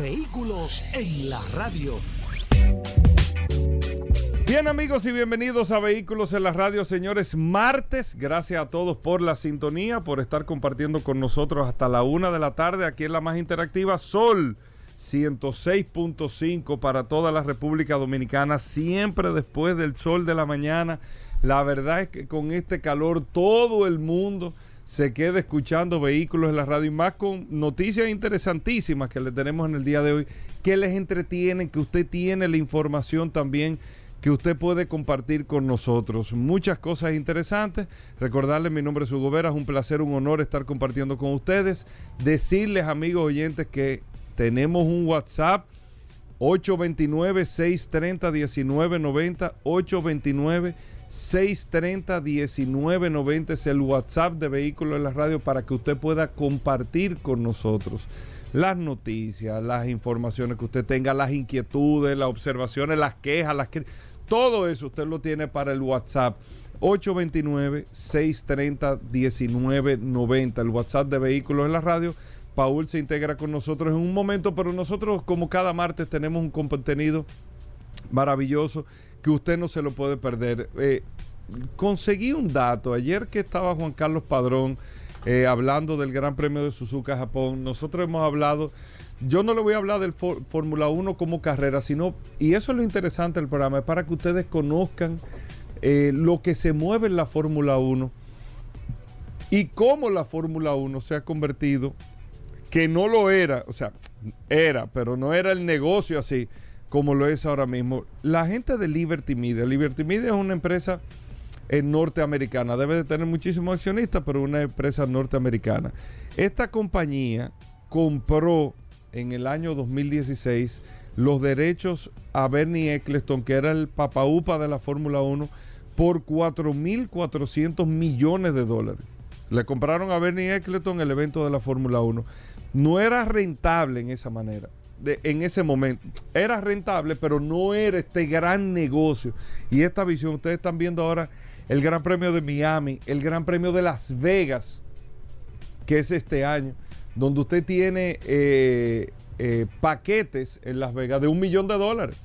Vehículos en la radio. Bien amigos y bienvenidos a Vehículos en la Radio, señores. Martes, gracias a todos por la sintonía, por estar compartiendo con nosotros hasta la una de la tarde aquí en la más interactiva Sol 106.5 para toda la República Dominicana, siempre después del sol de la mañana. La verdad es que con este calor todo el mundo se queda escuchando vehículos en la radio y más con noticias interesantísimas que le tenemos en el día de hoy, que les entretienen, que usted tiene la información también que usted puede compartir con nosotros. Muchas cosas interesantes. Recordarles, mi nombre es Hugo Vera, es un placer, un honor estar compartiendo con ustedes. Decirles, amigos oyentes, que tenemos un WhatsApp 829-630-1990, 829-630-1990 es el WhatsApp de Vehículos en la Radio para que usted pueda compartir con nosotros las noticias, las informaciones que usted tenga, las inquietudes, las observaciones, las quejas, las que todo eso usted lo tiene para el WhatsApp 829-630-1990, el WhatsApp de Vehículos en la Radio. Paul se integra con nosotros en un momento, pero nosotros como cada martes tenemos un contenido maravilloso que usted no se lo puede perder. Eh, conseguí un dato ayer que estaba Juan Carlos Padrón eh, hablando del Gran Premio de Suzuka Japón. Nosotros hemos hablado, yo no le voy a hablar del Fórmula 1 como carrera, sino, y eso es lo interesante del programa, es para que ustedes conozcan eh, lo que se mueve en la Fórmula 1 y cómo la Fórmula 1 se ha convertido, que no lo era, o sea, era, pero no era el negocio así como lo es ahora mismo. La gente de Liberty Media, Liberty Media es una empresa eh, norteamericana, debe de tener muchísimos accionistas, pero una empresa norteamericana. Esta compañía compró en el año 2016 los derechos a Bernie Eccleston, que era el papaupa de la Fórmula 1, por 4.400 millones de dólares. Le compraron a Bernie Eccleston el evento de la Fórmula 1. No era rentable en esa manera, en ese momento. Era rentable, pero no era este gran negocio. Y esta visión, ustedes están viendo ahora el Gran Premio de Miami, el Gran Premio de Las Vegas, que es este año, donde usted tiene eh, eh, paquetes en Las Vegas de un millón de dólares.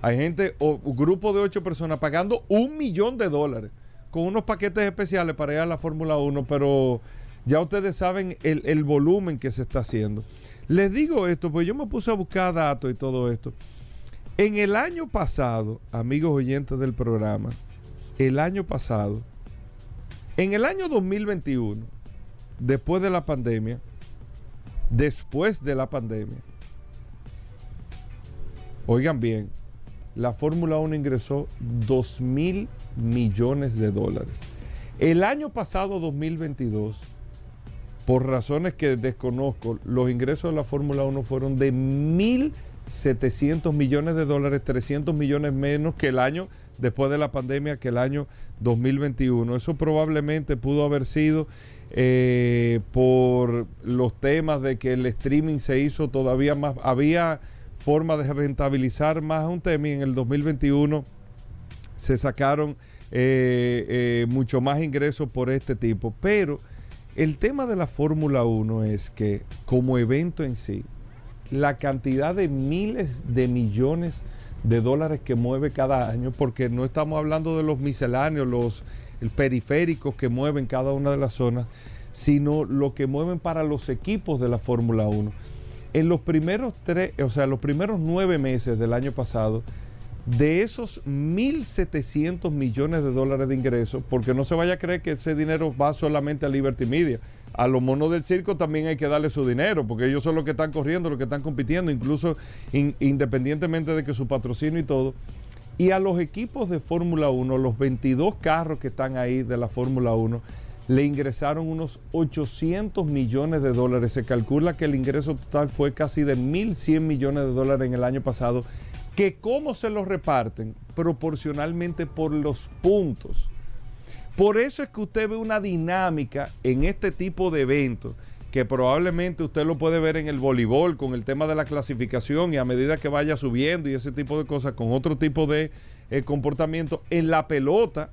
Hay gente o un grupo de ocho personas pagando un millón de dólares con unos paquetes especiales para ir a la Fórmula 1, pero ya ustedes saben el, volumen que se está haciendo. Les digo esto, pues yo me puse a buscar datos y todo esto. En el año pasado, amigos oyentes del programa, el año pasado, en el año 2021, después de la pandemia, después de la pandemia, oigan bien, la Fórmula 1 ingresó 2 mil millones de dólares. El año pasado, 2022, por razones que desconozco, los ingresos de la Fórmula 1 fueron de 1.700 millones de dólares, 300 millones menos que el año después de la pandemia, que el año 2021. Eso probablemente pudo haber sido eh, por los temas de que el streaming se hizo todavía más, había forma de rentabilizar más un tema y en el 2021 se sacaron eh, eh, mucho más ingresos por este tipo. Pero el tema de la Fórmula 1 es que como evento en sí, la cantidad de miles de millones de dólares que mueve cada año, porque no estamos hablando de los misceláneos, los periféricos que mueven cada una de las zonas, sino lo que mueven para los equipos de la Fórmula 1 en los primeros tres, o sea, los primeros nueve meses del año pasado, de esos 1.700 millones de dólares de ingresos, porque no se vaya a creer que ese dinero va solamente a Liberty Media. A los monos del circo también hay que darle su dinero, porque ellos son los que están corriendo, los que están compitiendo, incluso independientemente de que su patrocinio y todo. Y a los equipos de Fórmula 1, los 22 carros que están ahí de la Fórmula 1, le ingresaron unos 800 millones de dólares. Se calcula que el ingreso total fue casi de 1.100 millones de dólares en el año pasado. Que cómo se los reparten proporcionalmente por los puntos. Por eso es que usted ve una dinámica en este tipo de eventos que probablemente usted lo puede ver en el voleibol con el tema de la clasificación y a medida que vaya subiendo y ese tipo de cosas con otro tipo de eh, comportamiento en la pelota.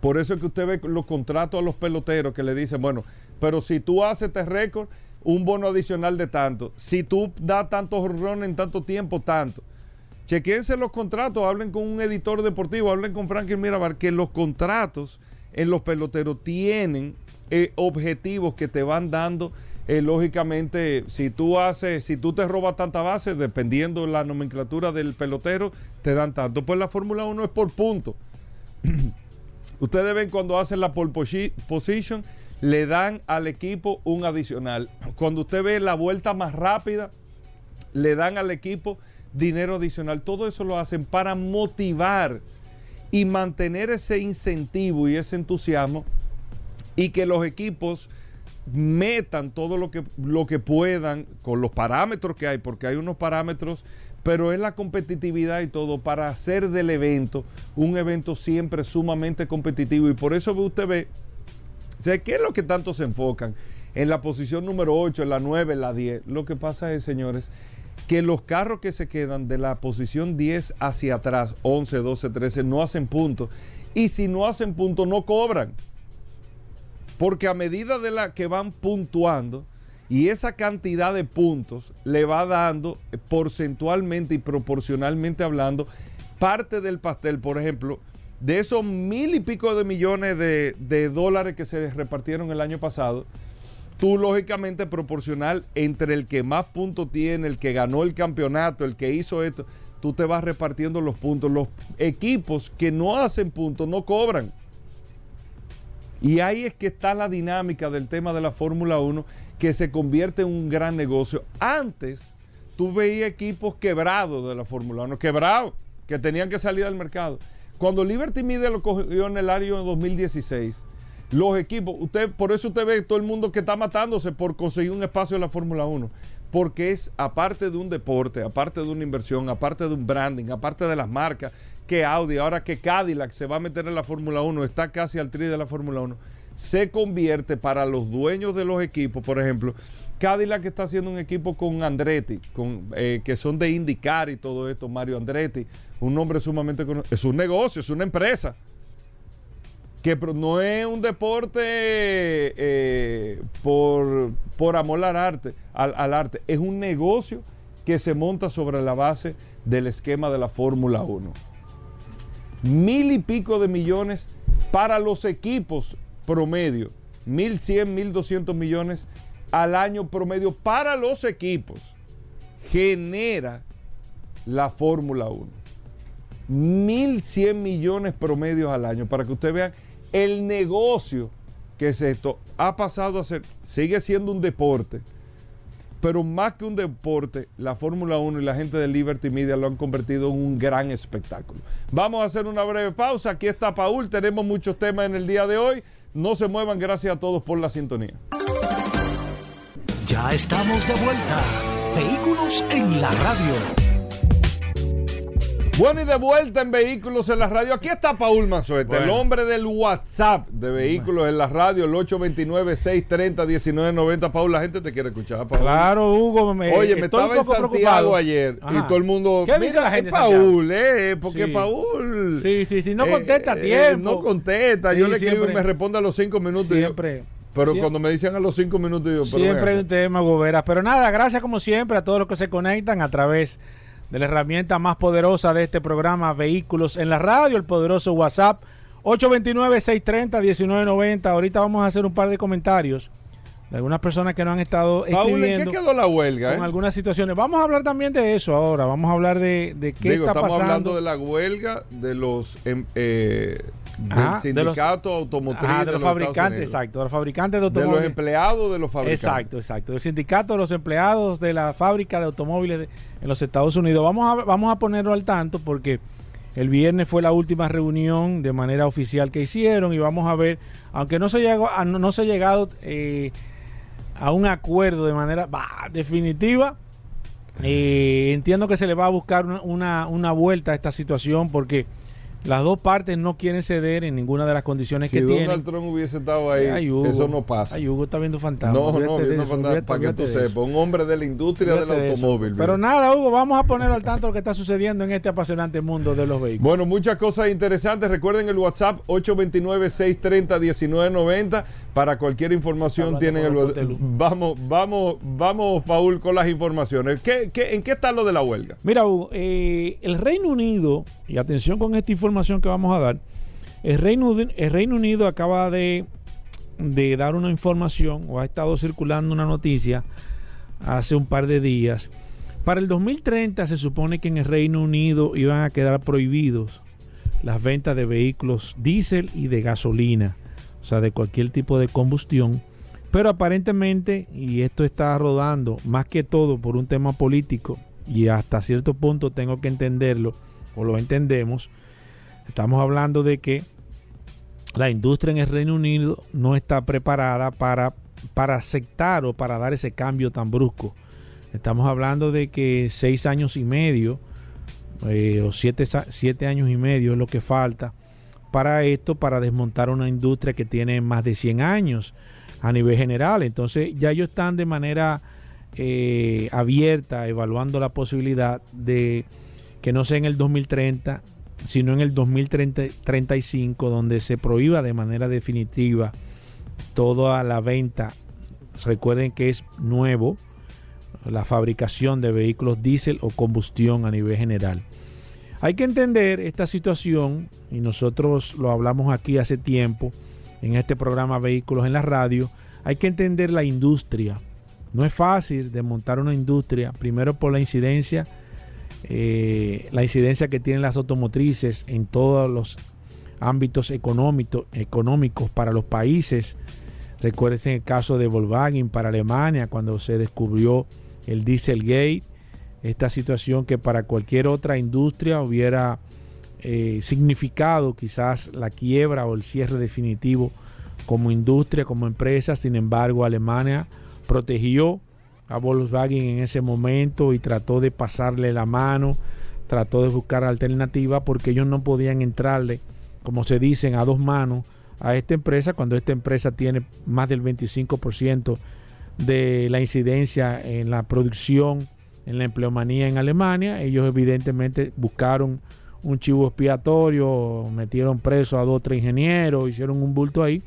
Por eso es que usted ve los contratos a los peloteros que le dicen, bueno, pero si tú haces este récord, un bono adicional de tanto. Si tú das tantos horrones en tanto tiempo, tanto. Chequense los contratos, hablen con un editor deportivo, hablen con Franklin Mirabar, que los contratos en los peloteros tienen eh, objetivos que te van dando. Eh, lógicamente, si tú haces, si tú te robas tanta base, dependiendo la nomenclatura del pelotero, te dan tanto. Pues la Fórmula 1 es por punto. Ustedes ven cuando hacen la pole position, le dan al equipo un adicional. Cuando usted ve la vuelta más rápida, le dan al equipo dinero adicional. Todo eso lo hacen para motivar y mantener ese incentivo y ese entusiasmo y que los equipos metan todo lo que, lo que puedan con los parámetros que hay, porque hay unos parámetros, pero es la competitividad y todo para hacer del evento un evento siempre sumamente competitivo. Y por eso usted ve, ¿qué es lo que tanto se enfocan? En la posición número 8, en la 9, en la 10. Lo que pasa es, señores, que los carros que se quedan de la posición 10 hacia atrás, 11, 12, 13, no hacen puntos. Y si no hacen puntos, no cobran. Porque a medida de la que van puntuando y esa cantidad de puntos le va dando porcentualmente y proporcionalmente hablando parte del pastel, por ejemplo, de esos mil y pico de millones de, de dólares que se repartieron el año pasado, tú lógicamente proporcional entre el que más puntos tiene, el que ganó el campeonato, el que hizo esto, tú te vas repartiendo los puntos. Los equipos que no hacen puntos no cobran. Y ahí es que está la dinámica del tema de la Fórmula 1 que se convierte en un gran negocio. Antes tú veías equipos quebrados de la Fórmula 1, quebrados, que tenían que salir al mercado. Cuando Liberty Media lo cogió en el año 2016, los equipos, usted, por eso usted ve todo el mundo que está matándose por conseguir un espacio en la Fórmula 1. Porque es aparte de un deporte, aparte de una inversión, aparte de un branding, aparte de las marcas, que Audi, ahora que Cadillac se va a meter en la Fórmula 1, está casi al tri de la Fórmula 1, se convierte para los dueños de los equipos, por ejemplo, Cadillac está haciendo un equipo con Andretti, con, eh, que son de indicar y todo esto, Mario Andretti, un nombre sumamente conocido. Es un negocio, es una empresa. Que no es un deporte eh, por, por, amor al arte, al arte, es un negocio que se monta sobre la base del esquema de la Fórmula 1 mil y pico de millones para los equipos promedio, mil cien, mil doscientos millones al año promedio para los equipos, genera la Fórmula 1. cien millones promedios al año, para que ustedes vean el negocio que es esto. Ha pasado a ser, sigue siendo un deporte, pero más que un deporte, la Fórmula 1 y la gente de Liberty Media lo han convertido en un gran espectáculo. Vamos a hacer una breve pausa. Aquí está Paul. Tenemos muchos temas en el día de hoy. No se muevan. Gracias a todos por la sintonía. Ya estamos de vuelta. Vehículos en la radio. Bueno, y de vuelta en Vehículos en la Radio. Aquí está Paul Manzueta, el hombre del WhatsApp de Vehículos en la Radio, el 829-630-1990. Paul, la gente te quiere escuchar, Paul. Claro, Hugo. Me, Oye, me estaba en Santiago ayer y todo el mundo... ¿Qué dice la gente? Paul, eh, porque Paul... Sí, sí, sí, no contesta a eh, tiempo. no contesta, yo le escribo y me responde a los cinco minutos. Siempre. pero cuando me dicen a los cinco minutos, yo... Siempre hay un tema, Gobera. Pero nada, gracias como siempre a todos los que se conectan a través de la herramienta más poderosa de este programa, Vehículos en la Radio, el poderoso WhatsApp 829-630-1990. Ahorita vamos a hacer un par de comentarios de algunas personas que no han estado escribiendo. ¿en qué quedó la huelga? Con eh? algunas situaciones. Vamos a hablar también de eso ahora. Vamos a hablar de, de qué está estamos pasando. hablando de la huelga de los em, eh, del sindicato automotriz de, los, fabricantes, exacto, de los fabricantes de automóviles. De los empleados de los fabricantes. Exacto, exacto. El sindicato de los empleados de la fábrica de automóviles en los Estados Unidos. Vamos a, vamos a ponerlo al tanto porque El viernes fue la última reunión de manera oficial que hicieron y vamos a ver, aunque no se, llegó, a- no se ha llegado eh, a un acuerdo de manera bah, definitiva, eh, entiendo que se le va a buscar una, una- una vuelta a esta situación porque las dos partes no quieren ceder en ninguna de las condiciones Si que Donald tienen. Trump hubiese estado ahí, Ay, Hugo. eso no pasa. Ay, Hugo está viendo fantasmas. no, no, viendo eso, fantasma, olvídate- para que tú sepas, un hombre de la industria del automóvil. Pero nada, Hugo, vamos a poner al tanto lo que está sucediendo en este apasionante mundo de los vehículos. Bueno, muchas cosas interesantes. Recuerden el WhatsApp 829-630-1990. Para cualquier información tienen el WhatsApp. Vamos, vamos, vamos, Paul, con las informaciones. ¿Qué, qué, en qué está lo de la huelga? Mira, Hugo, eh, el Reino Unido, y atención con esta información que vamos a dar, el Reino, el Reino Unido acaba de, de dar una información, o ha estado circulando una noticia hace un par de días. Para el 2030 se supone que en el Reino Unido iban a quedar prohibidos las ventas de vehículos diésel y de gasolina, o sea, de cualquier tipo de combustión. Pero aparentemente, y esto está rodando más que todo por un tema político, y hasta cierto punto tengo que entenderlo, o lo entendemos, estamos hablando de que la industria en el Reino Unido no está preparada para, para aceptar o para dar ese cambio tan brusco. Estamos hablando de que seis años y medio eh, o siete, siete años y medio es lo que falta para esto, para desmontar una industria que tiene más de 100 años a nivel general. Entonces ya ellos están de manera eh, abierta, evaluando la posibilidad de que no sea en el 2030, sino en el 2035, donde se prohíba de manera definitiva toda la venta. Recuerden que es nuevo la fabricación de vehículos diésel o combustión a nivel general. Hay que entender esta situación y nosotros lo hablamos aquí hace tiempo en este programa Vehículos en la Radio. Hay que entender la industria. No es fácil desmontar una industria, primero por la incidencia, eh, la incidencia que tienen las automotrices en todos los ámbitos económico- económicos para los países. Recuerden el caso de Volkswagen para Alemania cuando se descubrió el Dieselgate, esta situación que para cualquier otra industria hubiera eh, significado quizás la quiebra o el cierre definitivo como industria, como empresa. Sin embargo, Alemania protegió a Volkswagen en ese momento y trató de pasarle la mano, trató de buscar alternativas porque ellos no podían entrarle, como se dicen, a dos manos a esta empresa cuando esta empresa tiene más del 25% de la incidencia en la producción, en la empleomanía en Alemania. Ellos evidentemente buscaron un chivo expiatorio, metieron preso a dos o tres ingenieros, hicieron un bulto ahí,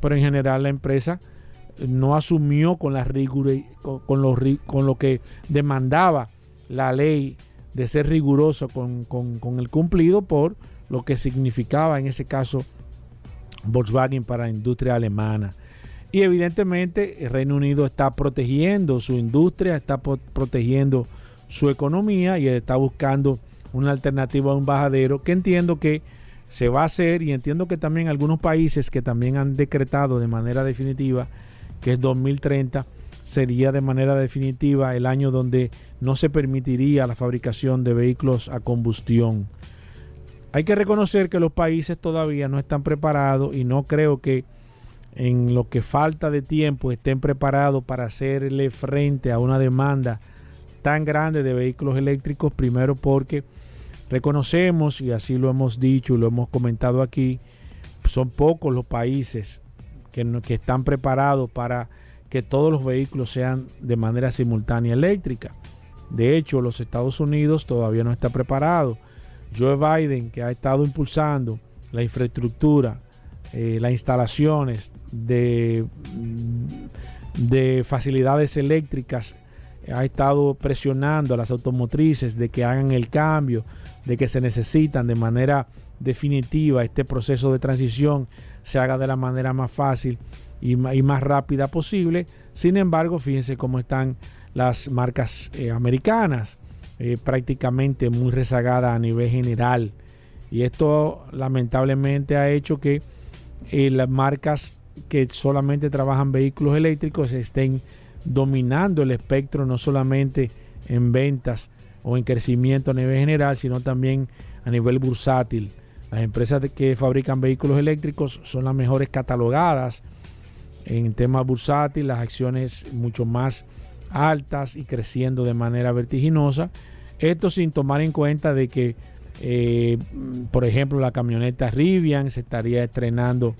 pero en general la empresa no asumió con, la rigura, con, con lo, con lo que demandaba la ley de ser riguroso con, con- el cumplido por lo que significaba en ese caso Volkswagen para la industria alemana. Y evidentemente el Reino Unido está protegiendo su industria, está protegiendo su economía y está buscando una alternativa a un bajadero que entiendo que se va a hacer y entiendo que también algunos países que también han decretado de manera definitiva que es 2030 sería de manera definitiva el año donde no se permitiría la fabricación de vehículos a combustión. Hay que reconocer que los países todavía no están preparados y no creo que en lo que falta de tiempo estén preparados para hacerle frente a una demanda tan grande de vehículos eléctricos, primero porque reconocemos, y así lo hemos dicho y lo hemos comentado aquí, son pocos los países que, están preparados para que todos los vehículos sean de manera simultánea eléctrica. De hecho, los Estados Unidos todavía no está preparado. Joe Biden, que ha estado impulsando la infraestructura, eh, las instalaciones de, de facilidades eléctricas, ha estado presionando a las automotrices de que hagan el cambio, de que se necesitan de manera definitiva este proceso de transición se haga de la manera más fácil y, más rápida posible. Sin embargo, fíjense cómo están las marcas eh, americanas, eh, prácticamente muy rezagadas a nivel general. Y esto lamentablemente ha hecho que eh, las marcas que solamente trabajan vehículos eléctricos estén dominando el espectro no solamente en ventas o en crecimiento a nivel general, sino también a nivel bursátil. Las empresas que fabrican vehículos eléctricos son las mejores catalogadas en tema bursátil, las acciones mucho más altas y creciendo de manera vertiginosa. Esto sin tomar en cuenta de que, eh, por ejemplo, la camioneta Rivian se estaría estrenando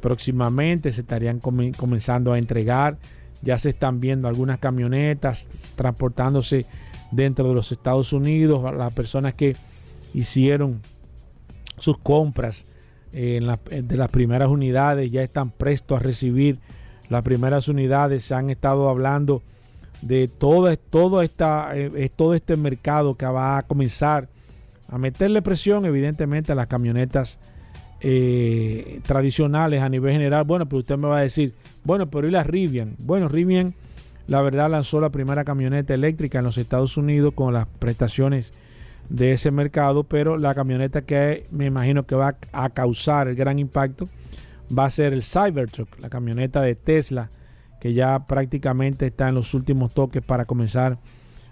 próximamente, se estarían comenzando a entregar. Ya se están viendo algunas camionetas transportándose dentro de los Estados Unidos. Las personas que hicieron sus compras en de las primeras unidades ya están prestos a recibir las primeras unidades. Se han estado hablando de todo, todo, esta, eh, todo este mercado que va a comenzar a meterle presión, evidentemente, a las camionetas eh, tradicionales a nivel general. Bueno, pero usted me va a decir, bueno, pero ¿y la Rivian? Bueno, Rivian, la verdad, lanzó la primera camioneta eléctrica en los Estados Unidos con las prestaciones de ese mercado, pero la camioneta que me imagino que va a causar el gran impacto va a ser el Cybertruck, la camioneta de Tesla, que ya prácticamente está en los últimos toques para comenzar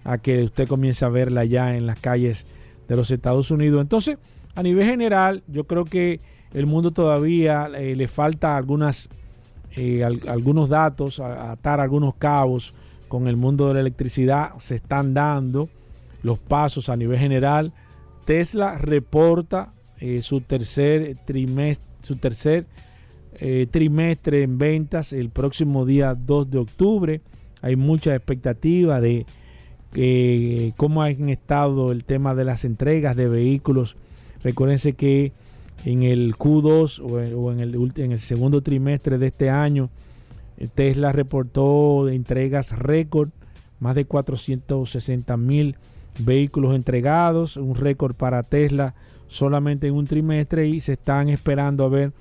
a que usted comience a verla ya en las calles de los Estados Unidos. Entonces, a nivel general, yo creo que el mundo todavía eh, le falta algunas, eh, algunos datos, atar algunos cabos con el mundo de la electricidad. Se están dando los pasos a nivel general. Tesla reporta eh, su tercer trimestre, su tercer eh, trimestre en ventas el próximo día 2 de octubre. Hay mucha expectativa de cómo ha estado el tema de las entregas de vehículos. Recuérdense que en el Q2 o en el, en el segundo trimestre de este año, eh, Tesla reportó entregas récord, más de 460 mil vehículos entregados, un récord para Tesla solamente en un trimestre y se están esperando a ver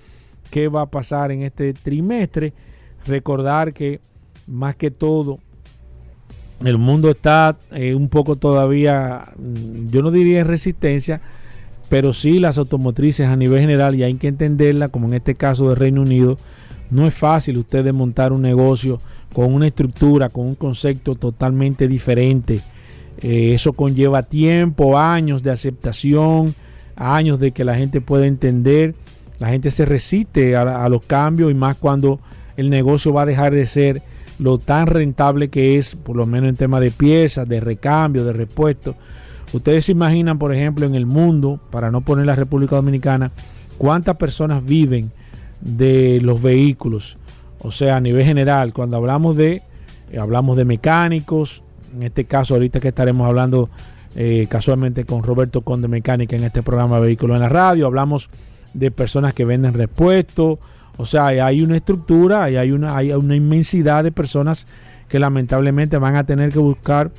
qué va a pasar en este trimestre. Recordar que más que todo el mundo está eh, un poco todavía, mm, yo no diría en resistencia, pero sí las automotrices a nivel general y hay que entenderla, como en este caso de Reino Unido, no es fácil usted montar un negocio con una estructura, con un concepto totalmente diferente eh, eso conlleva tiempo, años de aceptación, años de que la gente pueda entender. La gente se resiste a, los cambios y más cuando el negocio va a dejar de ser lo tan rentable que es, por lo menos en tema de piezas, de recambio, de repuesto. Ustedes se imaginan, por ejemplo, en el mundo, para no poner la República Dominicana, cuántas personas viven de los vehículos. O sea, a nivel general, cuando hablamos de, eh, hablamos de mecánicos, en este caso ahorita que estaremos hablando eh, casualmente con Roberto Conde Mecánica en este programa Vehículos en la Radio, hablamos de personas que venden repuestos, o sea, hay una estructura, hay una, hay una inmensidad de personas que lamentablemente van a tener que buscar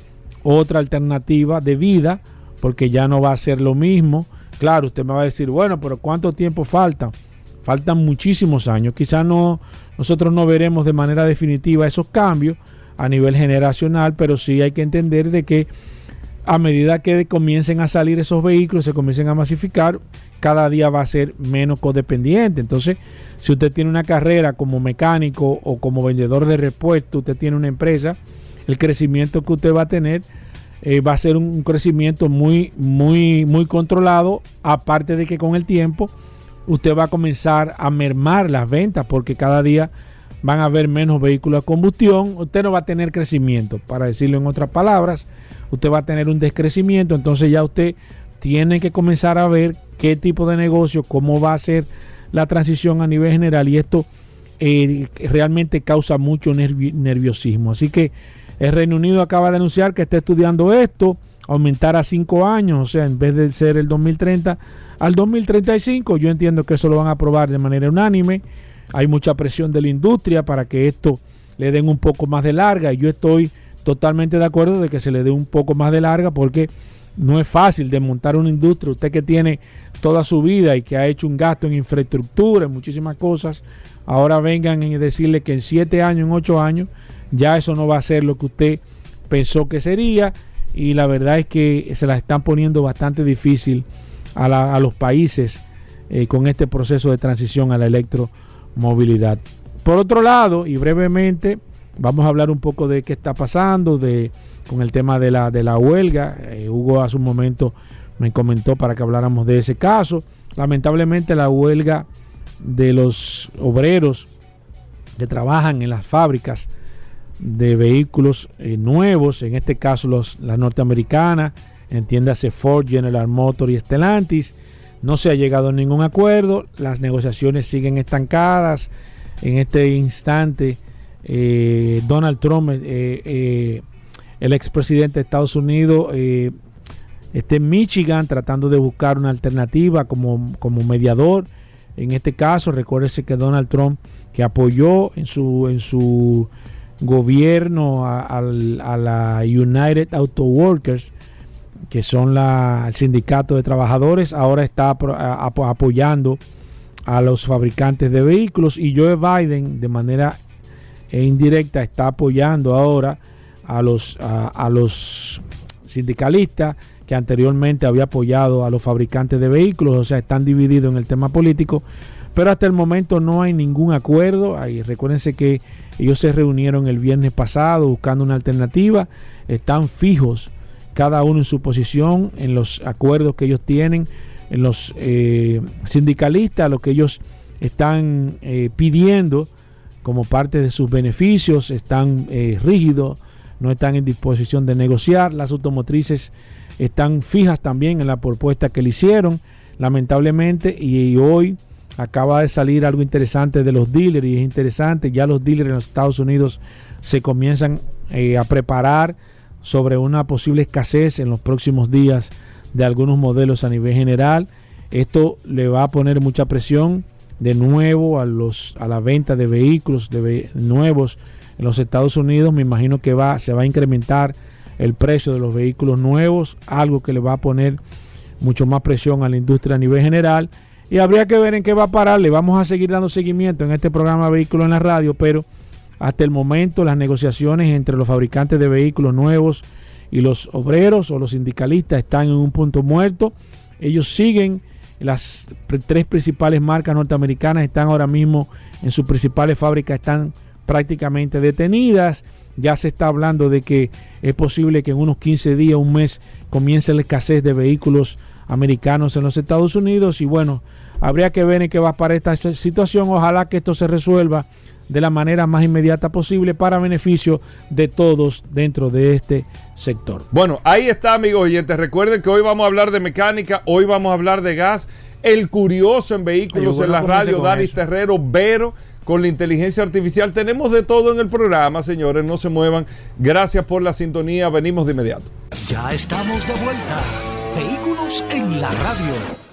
otra alternativa de vida porque ya no va a ser lo mismo. Claro, usted me va a decir, bueno, pero ¿cuánto tiempo falta? Faltan muchísimos años. Quizás no, nosotros no veremos de manera definitiva esos cambios, a nivel generacional, pero sí hay que entender de que a medida que comiencen a salir esos vehículos, se comiencen a masificar, cada día va a ser menos codependiente. Entonces, si usted tiene una carrera como mecánico o como vendedor de repuestos, usted tiene una empresa, el crecimiento que usted va a tener eh, va a ser un crecimiento muy, muy, muy controlado, aparte de que con el tiempo usted va a comenzar a mermar las ventas porque cada día van a haber menos vehículos a combustión, usted no va a tener crecimiento, para decirlo en otras palabras, usted va a tener un descrecimiento, entonces ya usted tiene que comenzar a ver qué tipo de negocio, cómo va a ser la transición a nivel general y esto eh, realmente causa mucho nerviosismo. Así que el Reino Unido acaba de anunciar que está estudiando esto, aumentar a cinco años, o sea, en vez de ser el 2030 al 2035, yo entiendo que eso lo van a aprobar de manera unánime. Hay mucha presión de la industria para que esto le den un poco más de larga y yo estoy totalmente de acuerdo de que se le dé un poco más de larga porque no es fácil desmontar una industria. Usted que tiene toda su vida y que ha hecho un gasto en infraestructura, en muchísimas cosas, ahora vengan y decirle que en siete años, en ocho años, ya eso no va a ser lo que usted pensó que sería. Y la verdad es que se la están poniendo bastante difícil a, los países eh, con este proceso de transición a la electro movilidad. Por otro lado, y brevemente, Vamos a hablar un poco de qué está pasando, de con el tema de la, de la huelga. Eh, Hugo hace un momento me comentó para que habláramos de ese caso. Lamentablemente la huelga de los obreros que trabajan en las fábricas de vehículos eh, nuevos, en este caso los, las norteamericanas, entiéndase Ford, General Motors y Stellantis, no se ha llegado a ningún acuerdo, las negociaciones siguen estancadas. En este instante, eh, Donald Trump, eh, eh, el expresidente de Estados Unidos, eh, está en Michigan tratando de buscar una alternativa como, como mediador. En este caso, recuérdese que Donald Trump, que apoyó en su, en su gobierno a, la United Auto Workers, que son la, el sindicato de trabajadores, ahora está apoyando a los fabricantes de vehículos y Joe Biden de manera indirecta está apoyando ahora a los, a los sindicalistas que anteriormente había apoyado a los fabricantes de vehículos, o sea, están divididos en el tema político, pero hasta el momento no hay ningún acuerdo. Ahí, recuérdense que ellos se reunieron el viernes pasado buscando una alternativa, están fijos cada uno en su posición, en los acuerdos que ellos tienen, en los eh, sindicalistas, lo que ellos están eh, pidiendo como parte de sus beneficios, están eh, rígidos, no están en disposición de negociar. Las automotrices están fijas también en la propuesta que le hicieron, lamentablemente, y hoy acaba de salir algo interesante de los dealers, y es interesante, ya los dealers en los Estados Unidos se comienzan eh, a preparar sobre una posible escasez en los próximos días de algunos modelos a nivel general. Esto le va a poner mucha presión de nuevo a los a la venta de vehículos de nuevos en los Estados Unidos. Me imagino que va se va a incrementar el precio de los vehículos nuevos, algo que le va a poner mucho más presión a la industria a nivel general. Y habría que ver en qué va a parar. Le vamos a seguir dando seguimiento en este programa Vehículos en la Radio, pero hasta el momento las negociaciones entre los fabricantes de vehículos nuevos y los obreros o los sindicalistas están en un punto muerto. Ellos siguen, las tres principales marcas norteamericanas están ahora mismo en sus principales fábricas, están prácticamente detenidas. Ya se está hablando de que es posible que en unos 15 días, un mes, comience la escasez de vehículos americanos en los Estados Unidos. Y bueno, habría que ver en qué va a parar esta si- situación. Ojalá que esto se resuelva de la manera más inmediata posible para beneficio de todos dentro de este sector. Bueno, ahí está, amigos oyentes. Recuerden que hoy vamos a hablar de mecánica, hoy vamos a hablar de gas. El curioso en vehículos en la radio, Daris eso. Terrero, Vero, con la inteligencia artificial. Tenemos de todo en el programa, señores. No se muevan. Gracias por la sintonía. Venimos de inmediato. Ya estamos de vuelta. Vehículos en la radio.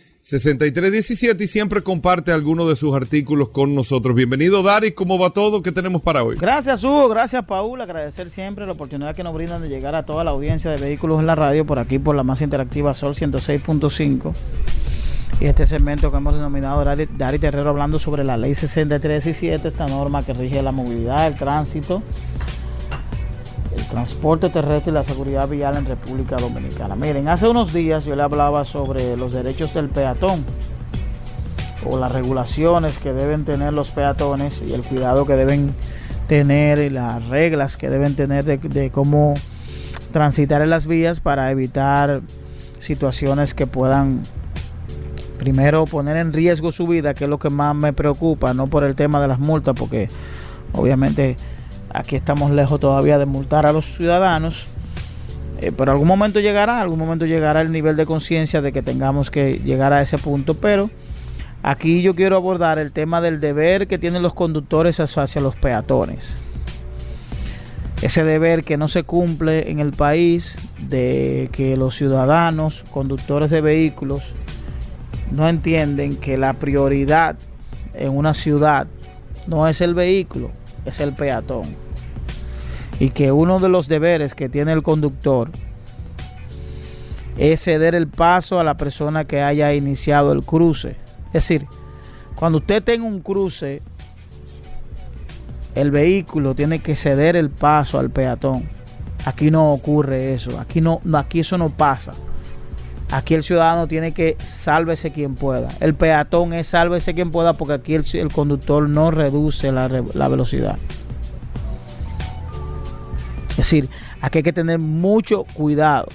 6317 y siempre comparte algunos de sus artículos con nosotros. Bienvenido Daris, ¿cómo va todo? ¿Qué tenemos para hoy? Gracias Hugo, gracias Paul, agradecer siempre la oportunidad que nos brindan de llegar a toda la audiencia de vehículos en la radio por aquí por la más interactiva Sol 106.5 y este segmento que hemos denominado Dari, Dari Terrero hablando sobre la ley 6317, esta norma que rige la movilidad, el tránsito, el transporte terrestre y la seguridad vial en República Dominicana. Miren, hace unos días yo le hablaba sobre los derechos del peatón o las regulaciones que deben tener los peatones y el cuidado que deben tener y las reglas que deben tener de, cómo transitar en las vías para evitar situaciones que puedan primero poner en riesgo su vida, que es lo que más me preocupa, no por el tema de las multas, porque obviamente aquí estamos lejos todavía de multar a los ciudadanos, eh, pero algún momento llegará, algún momento llegará el nivel de conciencia de que tengamos que llegar a ese punto, pero aquí yo quiero abordar el tema del deber que tienen los conductores hacia los peatones. Ese deber que no se cumple en el país de que los ciudadanos, conductores de vehículos, no entienden que la prioridad en una ciudad no es el vehículo, es el peatón. Y que uno de los deberes que tiene el conductor es ceder el paso a la persona que haya iniciado el cruce. Es decir, cuando usted tenga un cruce, el vehículo tiene que ceder el paso al peatón. Aquí no ocurre eso, aquí no, aquí eso no pasa. Aquí el ciudadano tiene que sálvese quien pueda. El peatón es sálvese quien pueda porque aquí el, conductor no reduce la, la velocidad. Es decir, aquí hay que tener mucho cuidado.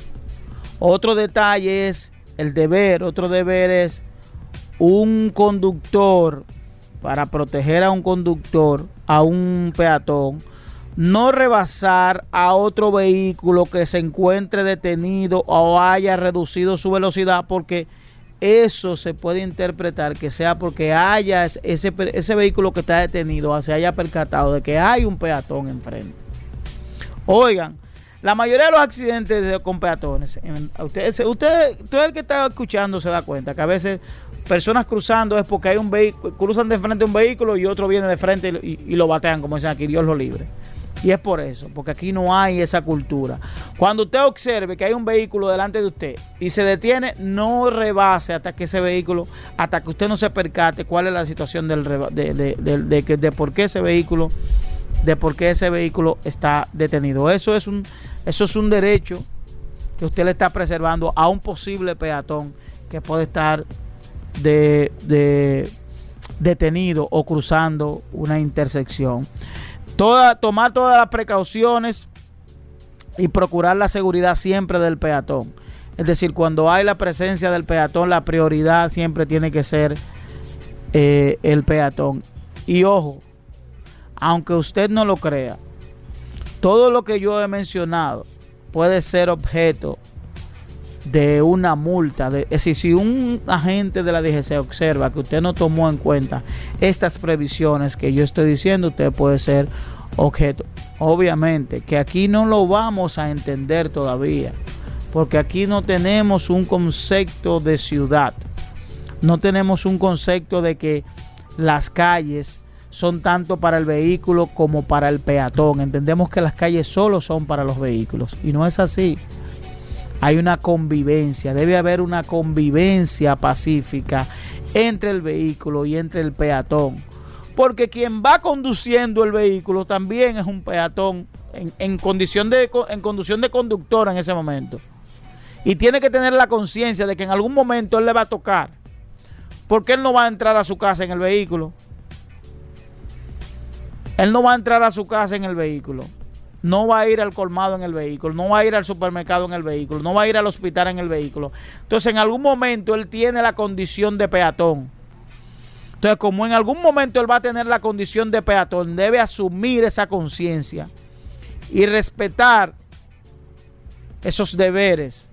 Otro detalle es el deber, otro deber es un conductor, para proteger a un conductor, a un peatón, no rebasar a otro vehículo que se encuentre detenido o haya reducido su velocidad porque eso se puede interpretar que sea porque haya ese, ese vehículo que está detenido se haya percatado de que hay un peatón enfrente. Oigan, la mayoría de los accidentes con peatones, usted, usted, todo el que está escuchando se da cuenta que a veces personas cruzando es porque hay un vehículo, cruzan de frente un vehículo y otro viene de frente y, lo batean, como dicen aquí, Dios lo libre. Y es por eso, porque aquí no hay esa cultura. Cuando usted observe que hay un vehículo delante de usted y se detiene, no rebase hasta que ese vehículo, hasta que usted no se percate cuál es la situación del, de, de, de, por qué ese vehículo, de por qué ese vehículo está detenido. Eso es un, eso es un derecho que usted le está preservando a un posible peatón que puede estar de, detenido o cruzando una intersección. Toda, tomar todas las precauciones y procurar la seguridad siempre del peatón. Es decir, cuando hay la presencia del peatón, la prioridad siempre tiene que ser eh, el peatón. Y ojo, aunque usted no lo crea, todo lo que yo he mencionado puede ser objeto de una multa. De, es decir, si un agente de la DGC observa que usted no tomó en cuenta estas previsiones que yo estoy diciendo, usted puede ser objeto. Obviamente que aquí no lo vamos a entender todavía, porque aquí no tenemos un concepto de ciudad, no tenemos un concepto de que las calles son tanto para el vehículo como para el peatón. Entendemos que las calles solo son para los vehículos y no es así hay una convivencia, debe haber una convivencia pacífica entre el vehículo y entre el peatón. Porque quien va conduciendo el vehículo también es un peatón en, condición, de, en conducción de conductor en ese momento. Y tiene que tener la conciencia de que en algún momento él le va a tocar. Porque él no va a entrar a su casa en el vehículo. Él no va a entrar a su casa en el vehículo no va a ir al colmado en el vehículo, no va a ir al supermercado en el vehículo, no va a ir al hospital en el vehículo. Entonces, en algún momento él tiene la condición de peatón. Entonces, como en algún momento él va a tener la condición de peatón, debe asumir esa conciencia y respetar esos deberes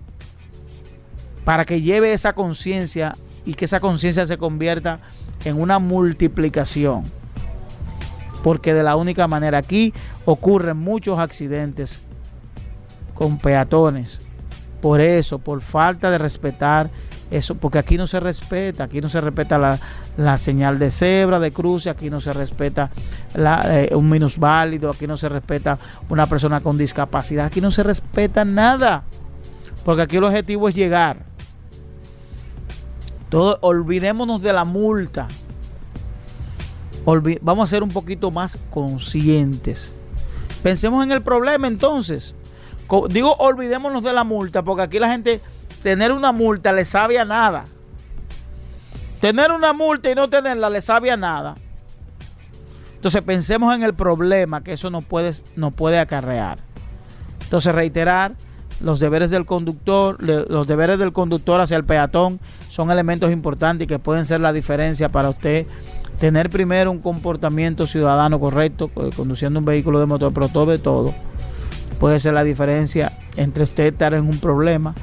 para que lleve esa conciencia y que esa conciencia se convierta en una multiplicación porque de la única manera aquí ocurren muchos accidentes con peatones. Por eso, por falta de respetar eso, porque aquí no se respeta, aquí no se respeta la, señal de cebra, de cruce, aquí no se respeta eh, un minusválido, aquí no se respeta una persona con discapacidad, aquí no se respeta nada, porque aquí el objetivo es llegar. Todo, olvidémonos de la multa, vamos a ser un poquito más conscientes. Pensemos en el problema entonces. Digo, olvidémonos de la multa, porque aquí la gente, tener una multa le sabe a nada. Tener una multa y no tenerla le sabe a nada. Entonces pensemos en el problema que eso nos puede, puede acarrear. Entonces reiterar, los deberes del conductor, los deberes del conductor hacia el peatón son elementos importantes que pueden ser la diferencia para usted tener primero un comportamiento ciudadano correcto, eh, conduciendo un vehículo de motor, pero todo de todo puede ser la diferencia entre usted estar en un problema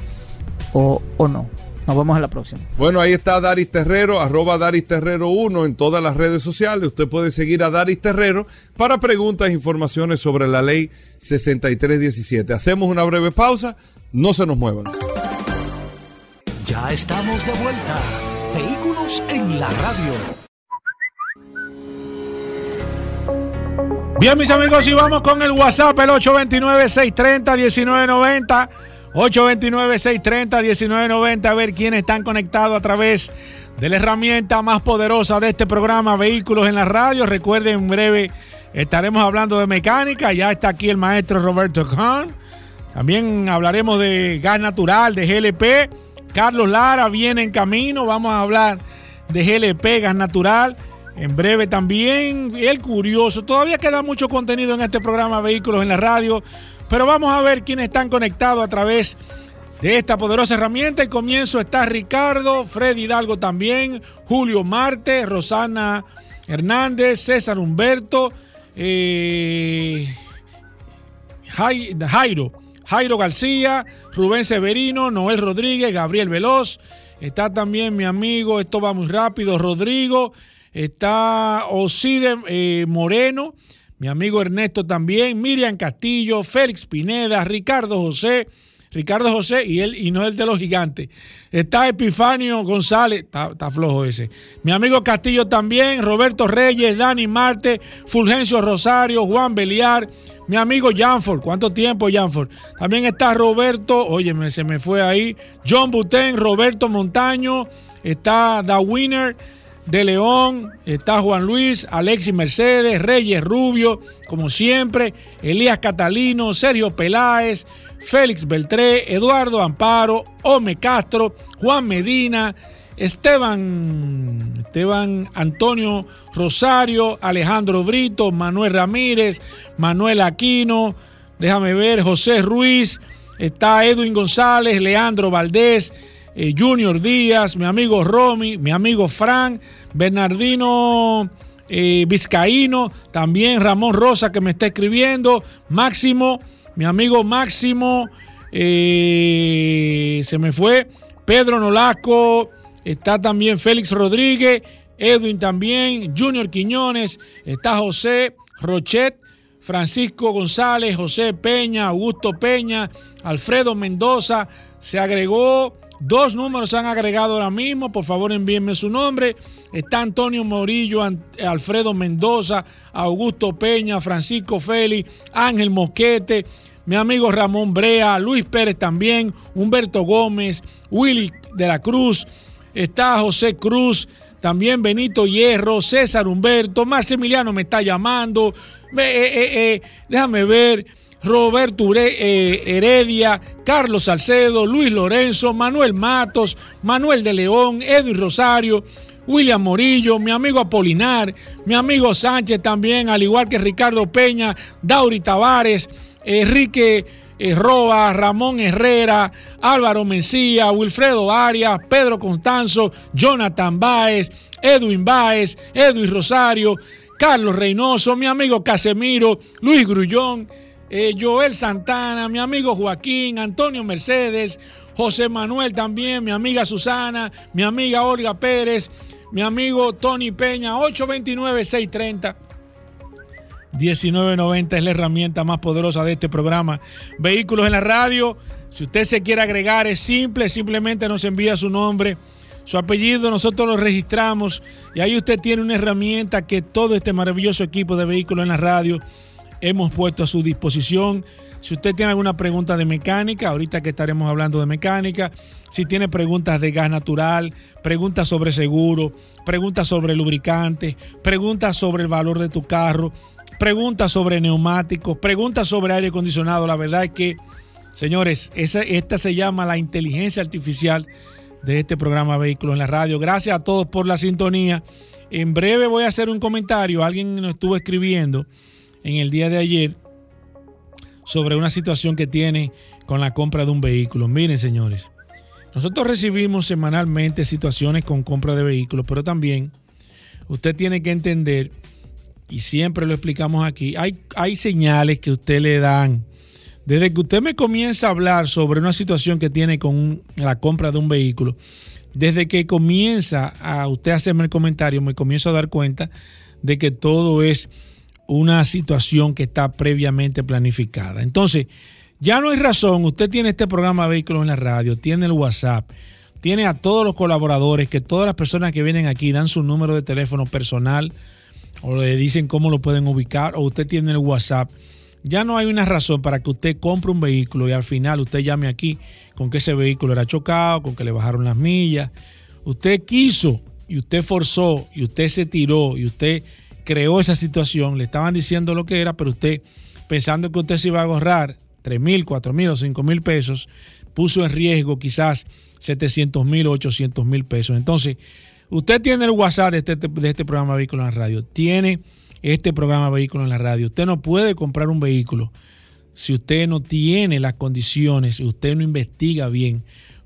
o, no. Nos vemos en la próxima. Bueno, ahí está Daris Terrero, arroba Daris Terrero 1 en todas las redes sociales. Usted puede seguir a Daris Terrero para preguntas e informaciones sobre la ley 6317. Hacemos una breve pausa, no se nos muevan. Ya estamos de vuelta. Vehículos en la radio. Bien, mis amigos, y vamos con el WhatsApp, el 829-630-1990. 829-630-1990. A ver quiénes están conectados a través de la herramienta más poderosa de este programa, Vehículos en la Radio. Recuerden, en breve estaremos hablando de mecánica. Ya está aquí el maestro Roberto Kahn. También hablaremos de gas natural, de GLP. Carlos Lara viene en camino. Vamos a hablar de GLP, gas natural. En breve también, el curioso. Todavía queda mucho contenido en este programa Vehículos en la Radio. Pero vamos a ver quiénes están conectados a través de esta poderosa herramienta. El comienzo está Ricardo, Freddy Hidalgo también, Julio Marte, Rosana Hernández, César Humberto, eh, Jairo, Jairo García, Rubén Severino, Noel Rodríguez, Gabriel Veloz. Está también mi amigo, esto va muy rápido, Rodrigo. Está Oside eh, Moreno, mi amigo Ernesto también, Miriam Castillo, Félix Pineda, Ricardo José, Ricardo José y él y no el de los gigantes. Está Epifanio González, está, flojo ese. Mi amigo Castillo también, Roberto Reyes, Dani Marte, Fulgencio Rosario, Juan Beliar, mi amigo Janford, ¿cuánto tiempo Janford? También está Roberto, oye, se me fue ahí, John Buten, Roberto Montaño, está Da Winner de León, está Juan Luis, Alexis Mercedes, Reyes Rubio, como siempre, Elías Catalino, Sergio Peláez, Félix Beltré, Eduardo Amparo, Ome Castro, Juan Medina, Esteban, Esteban Antonio Rosario, Alejandro Brito, Manuel Ramírez, Manuel Aquino, déjame ver, José Ruiz, está Edwin González, Leandro Valdés, eh, Junior Díaz, mi amigo Romy, mi amigo Frank, Bernardino eh, Vizcaíno, también Ramón Rosa que me está escribiendo, Máximo, mi amigo Máximo, eh, se me fue, Pedro Nolasco, está también Félix Rodríguez, Edwin también, Junior Quiñones, está José Rochet, Francisco González, José Peña, Augusto Peña, Alfredo Mendoza, se agregó Dos números se han agregado ahora mismo. Por favor, envíenme su nombre. Está Antonio Morillo, Alfredo Mendoza, Augusto Peña, Francisco Félix, Ángel Mosquete, mi amigo Ramón Brea, Luis Pérez también, Humberto Gómez, Willy de la Cruz, está José Cruz, también Benito Hierro, César Humberto, Maximiliano me está llamando. Eh, eh, eh, déjame ver. Roberto eh, Heredia, Carlos Salcedo, Luis Lorenzo, Manuel Matos, Manuel de León, Edwin Rosario, William Morillo, mi amigo Apolinar, mi amigo Sánchez también, al igual que Ricardo Peña, Dauri Tavares, Enrique eh, Roa, Ramón Herrera, Álvaro Mencía, Wilfredo Arias, Pedro Constanzo, Jonathan Báez, Edwin Báez, Edwin Rosario, Carlos Reynoso, mi amigo Casemiro, Luis Grullón, eh, Joel Santana, mi amigo Joaquín, Antonio Mercedes, José Manuel también, mi amiga Susana, mi amiga Olga Pérez, mi amigo Tony Peña, 829-630. 1990 es la herramienta más poderosa de este programa. Vehículos en la radio. Si usted se quiere agregar, es simple, simplemente nos envía su nombre, su apellido, nosotros lo registramos y ahí usted tiene una herramienta que todo este maravilloso equipo de vehículos en la radio hemos puesto a su disposición. Si usted tiene alguna pregunta de mecánica, ahorita que estaremos hablando de mecánica, si tiene preguntas de gas natural, preguntas sobre seguro, preguntas sobre lubricantes, preguntas sobre el valor de tu carro, preguntas sobre neumáticos, preguntas sobre aire acondicionado, la verdad es que, señores, esta se llama la inteligencia artificial de este programa Vehículos en la Radio. Gracias a todos por la sintonía. En breve voy a hacer un comentario. Alguien nos estuvo escribiendo en el día de ayer sobre una situación que tiene con la compra de un vehículo. Miren, señores, nosotros recibimos semanalmente situaciones con compra de vehículos, pero también usted tiene que entender, y siempre lo explicamos aquí, hay, hay señales que usted le dan. Desde que usted me comienza a hablar sobre una situación que tiene con la compra de un vehículo, desde que comienza a usted hacerme el comentario, me comienzo a dar cuenta de que todo es una situación que está previamente planificada. Entonces, ya no hay razón, usted tiene este programa Vehículos en la Radio, tiene el WhatsApp, tiene a todos los colaboradores, que todas las personas que vienen aquí dan su número de teléfono personal o le dicen cómo lo pueden ubicar, o usted tiene el WhatsApp. ya no hay una razón para que usted compre un vehículo y al final usted llame aquí con que ese vehículo era chocado, con que le bajaron las millas. Usted quiso y usted forzó y usted se tiró y usted creó esa situación, le estaban diciendo lo que era, pero usted pensando que usted se iba a ahorrar 3 mil, 4 mil o 5 mil pesos, puso en riesgo quizás 700 mil o 800 mil pesos. Entonces, usted tiene el WhatsApp de este, de este programa Vehículos en la Radio, tiene este programa Vehículos en la Radio. Usted no puede comprar un vehículo si usted no tiene las condiciones, usted no investiga bien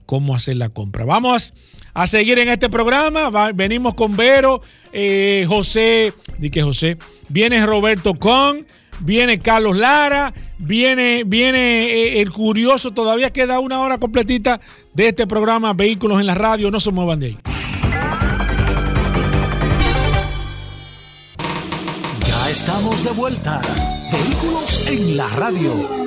cómo hacer la compra. Vamos a seguir en este programa. venimos con Vero, eh, José, di que José, viene Roberto Con, viene Carlos Lara, viene, viene eh, el curioso. Todavía queda una hora completita de este programa Vehículos en la Radio. No se muevan de ahí. Ya estamos de vuelta. Vehículos en la Radio.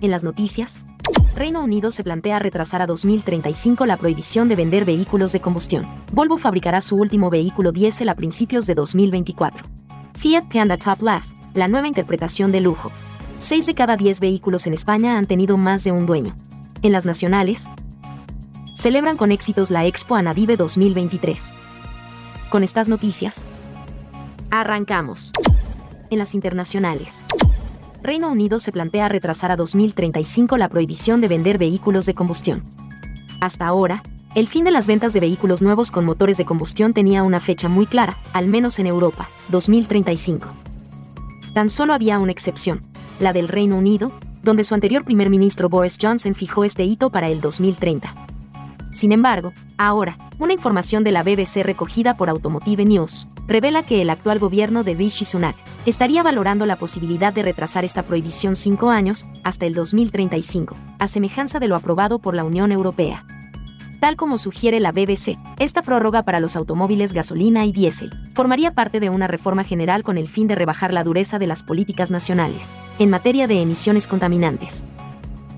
en las noticias, Reino Unido se plantea retrasar a 2035 la prohibición de vender vehículos de combustión. Volvo fabricará su último vehículo diésel a principios de 2024. Fiat Panda Top Last, la nueva interpretación de lujo. 6 de cada 10 vehículos en España han tenido más de un dueño. En las nacionales, celebran con éxitos la Expo Anadive 2023. Con estas noticias, arrancamos. En las internacionales. Reino Unido se plantea retrasar a 2035 la prohibición de vender vehículos de combustión. Hasta ahora, el fin de las ventas de vehículos nuevos con motores de combustión tenía una fecha muy clara, al menos en Europa, 2035. Tan solo había una excepción, la del Reino Unido, donde su anterior primer ministro Boris Johnson fijó este hito para el 2030. Sin embargo, ahora, una información de la BBC recogida por Automotive News revela que el actual gobierno de Rishi Sunak estaría valorando la posibilidad de retrasar esta prohibición cinco años, hasta el 2035, a semejanza de lo aprobado por la Unión Europea. Tal como sugiere la BBC, esta prórroga para los automóviles gasolina y diésel formaría parte de una reforma general con el fin de rebajar la dureza de las políticas nacionales en materia de emisiones contaminantes.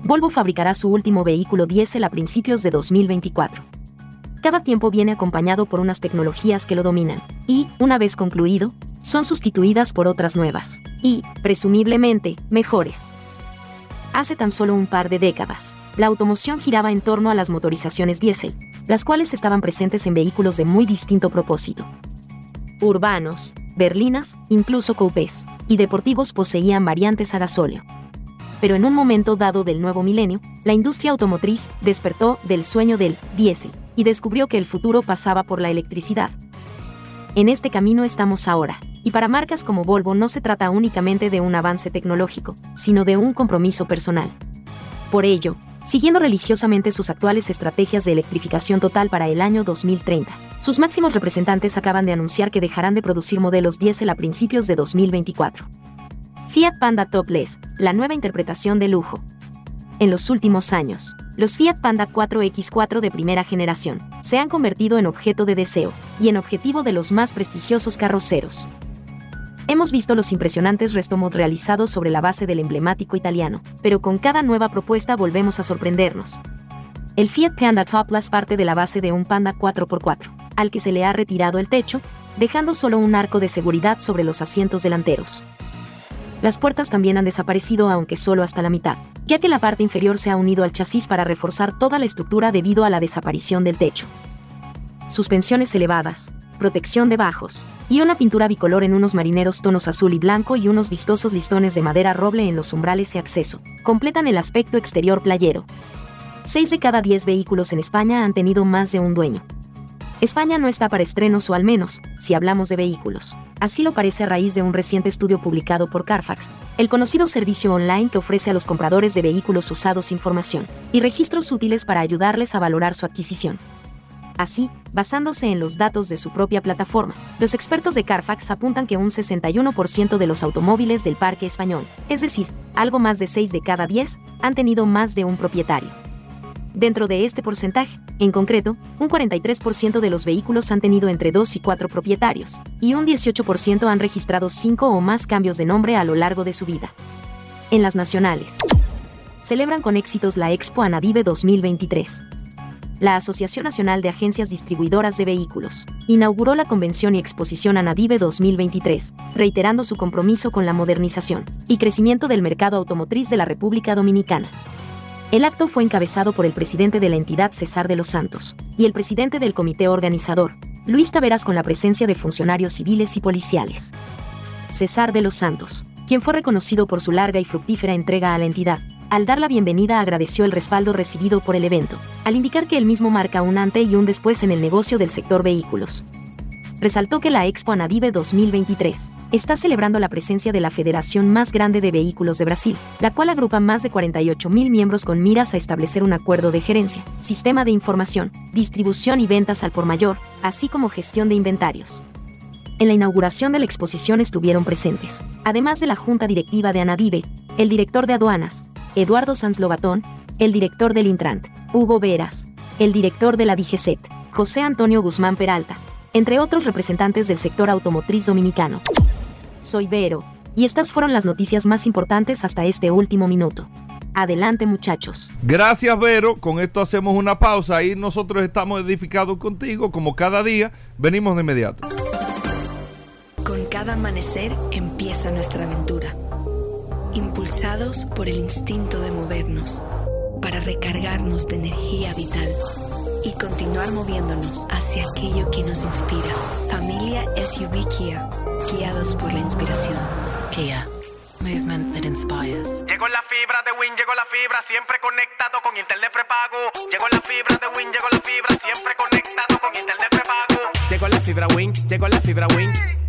Volvo fabricará su último vehículo diésel a principios de 2024. Cada tiempo viene acompañado por unas tecnologías que lo dominan, y, una vez concluido, son sustituidas por otras nuevas, y, presumiblemente, mejores. Hace tan solo un par de décadas, la automoción giraba en torno a las motorizaciones diésel, las cuales estaban presentes en vehículos de muy distinto propósito. Urbanos, berlinas, incluso coupés, y deportivos poseían variantes a gasóleo. Pero en un momento dado del nuevo milenio, la industria automotriz despertó del sueño del diésel y descubrió que el futuro pasaba por la electricidad. En este camino estamos ahora, y para marcas como Volvo no se trata únicamente de un avance tecnológico, sino de un compromiso personal. Por ello, siguiendo religiosamente sus actuales estrategias de electrificación total para el año 2030, sus máximos representantes acaban de anunciar que dejarán de producir modelos diésel a principios de 2024. Fiat Panda Topless, la nueva interpretación de lujo. En los últimos años, los Fiat Panda 4X4 de primera generación se han convertido en objeto de deseo y en objetivo de los más prestigiosos carroceros. Hemos visto los impresionantes restomod realizados sobre la base del emblemático italiano, pero con cada nueva propuesta volvemos a sorprendernos. El Fiat Panda Topless parte de la base de un Panda 4x4, al que se le ha retirado el techo, dejando solo un arco de seguridad sobre los asientos delanteros. Las puertas también han desaparecido aunque solo hasta la mitad, ya que la parte inferior se ha unido al chasis para reforzar toda la estructura debido a la desaparición del techo. Suspensiones elevadas, protección de bajos, y una pintura bicolor en unos marineros tonos azul y blanco y unos vistosos listones de madera roble en los umbrales y acceso, completan el aspecto exterior playero. 6 de cada 10 vehículos en España han tenido más de un dueño, España no está para estrenos o al menos, si hablamos de vehículos. Así lo parece a raíz de un reciente estudio publicado por Carfax, el conocido servicio online que ofrece a los compradores de vehículos usados información y registros útiles para ayudarles a valorar su adquisición. Así, basándose en los datos de su propia plataforma, los expertos de Carfax apuntan que un 61% de los automóviles del parque español, es decir, algo más de 6 de cada 10, han tenido más de un propietario. Dentro de este porcentaje, en concreto, un 43% de los vehículos han tenido entre 2 y 4 propietarios, y un 18% han registrado 5 o más cambios de nombre a lo largo de su vida. En las nacionales, celebran con éxitos la Expo Anadive 2023 la Asociación Nacional de Agencias Distribuidoras de Vehículos, inauguró la Convención y Exposición ANADIVE 2023, reiterando su compromiso con la modernización y crecimiento del mercado automotriz de la República Dominicana. El acto fue encabezado por el presidente de la entidad César de los Santos y el presidente del comité organizador, Luis Taveras con la presencia de funcionarios civiles y policiales. César de los Santos, quien fue reconocido por su larga y fructífera entrega a la entidad, al dar la bienvenida agradeció el respaldo recibido por el evento, al indicar que el mismo marca un ante y un después en el negocio del sector vehículos. Resaltó que la Expo Anadive 2023 está celebrando la presencia de la federación más grande de vehículos de Brasil, la cual agrupa más de 48.000 miembros con miras a establecer un acuerdo de gerencia, sistema de información, distribución y ventas al por mayor, así como gestión de inventarios. En la inauguración de la exposición estuvieron presentes, además de la Junta Directiva de Anadive, el director de aduanas, Eduardo Sanz Lobatón, el director del Intrant, Hugo Veras, el director de la DGCET, José Antonio Guzmán Peralta, entre otros representantes del sector automotriz dominicano. Soy Vero, y estas fueron las noticias más importantes hasta este último minuto. Adelante muchachos. Gracias Vero, con esto hacemos una pausa y nosotros estamos edificados contigo como cada día, venimos de inmediato. Con cada amanecer empieza nuestra aventura impulsados por el instinto de movernos, para recargarnos de energía vital y continuar moviéndonos hacia aquello que nos inspira. Familia SUV Kia, guiados por la inspiración. Kia, movement that inspires. Llegó la fibra de Win, llegó la fibra, siempre conectado con internet prepago. Llegó la fibra de Win, llegó la fibra, siempre conectado con internet prepago. Llegó la fibra Win, llegó la fibra Win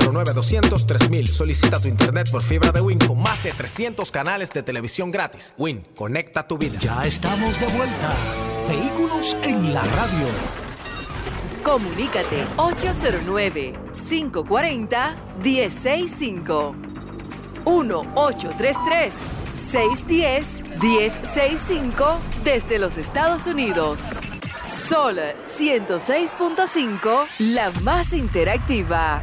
809-200-3000. Solicita tu internet por fibra de Win con más de 300 canales de televisión gratis. Win, conecta tu vida. Ya estamos de vuelta. Vehículos en la radio. Comunícate 809-540-1065. 1-833-610-1065 desde los Estados Unidos. Sol 106.5, la más interactiva.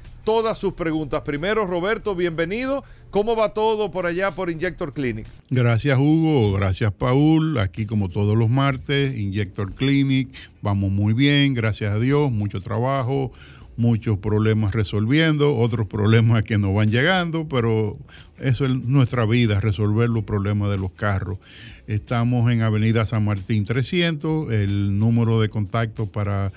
todas sus preguntas. Primero, Roberto, bienvenido. ¿Cómo va todo por allá por Injector Clinic? Gracias Hugo, gracias Paul, aquí como todos los martes, Injector Clinic, vamos muy bien, gracias a Dios, mucho trabajo, muchos problemas resolviendo, otros problemas que nos van llegando, pero eso es nuestra vida, resolver los problemas de los carros. Estamos en Avenida San Martín 300, el número de contacto para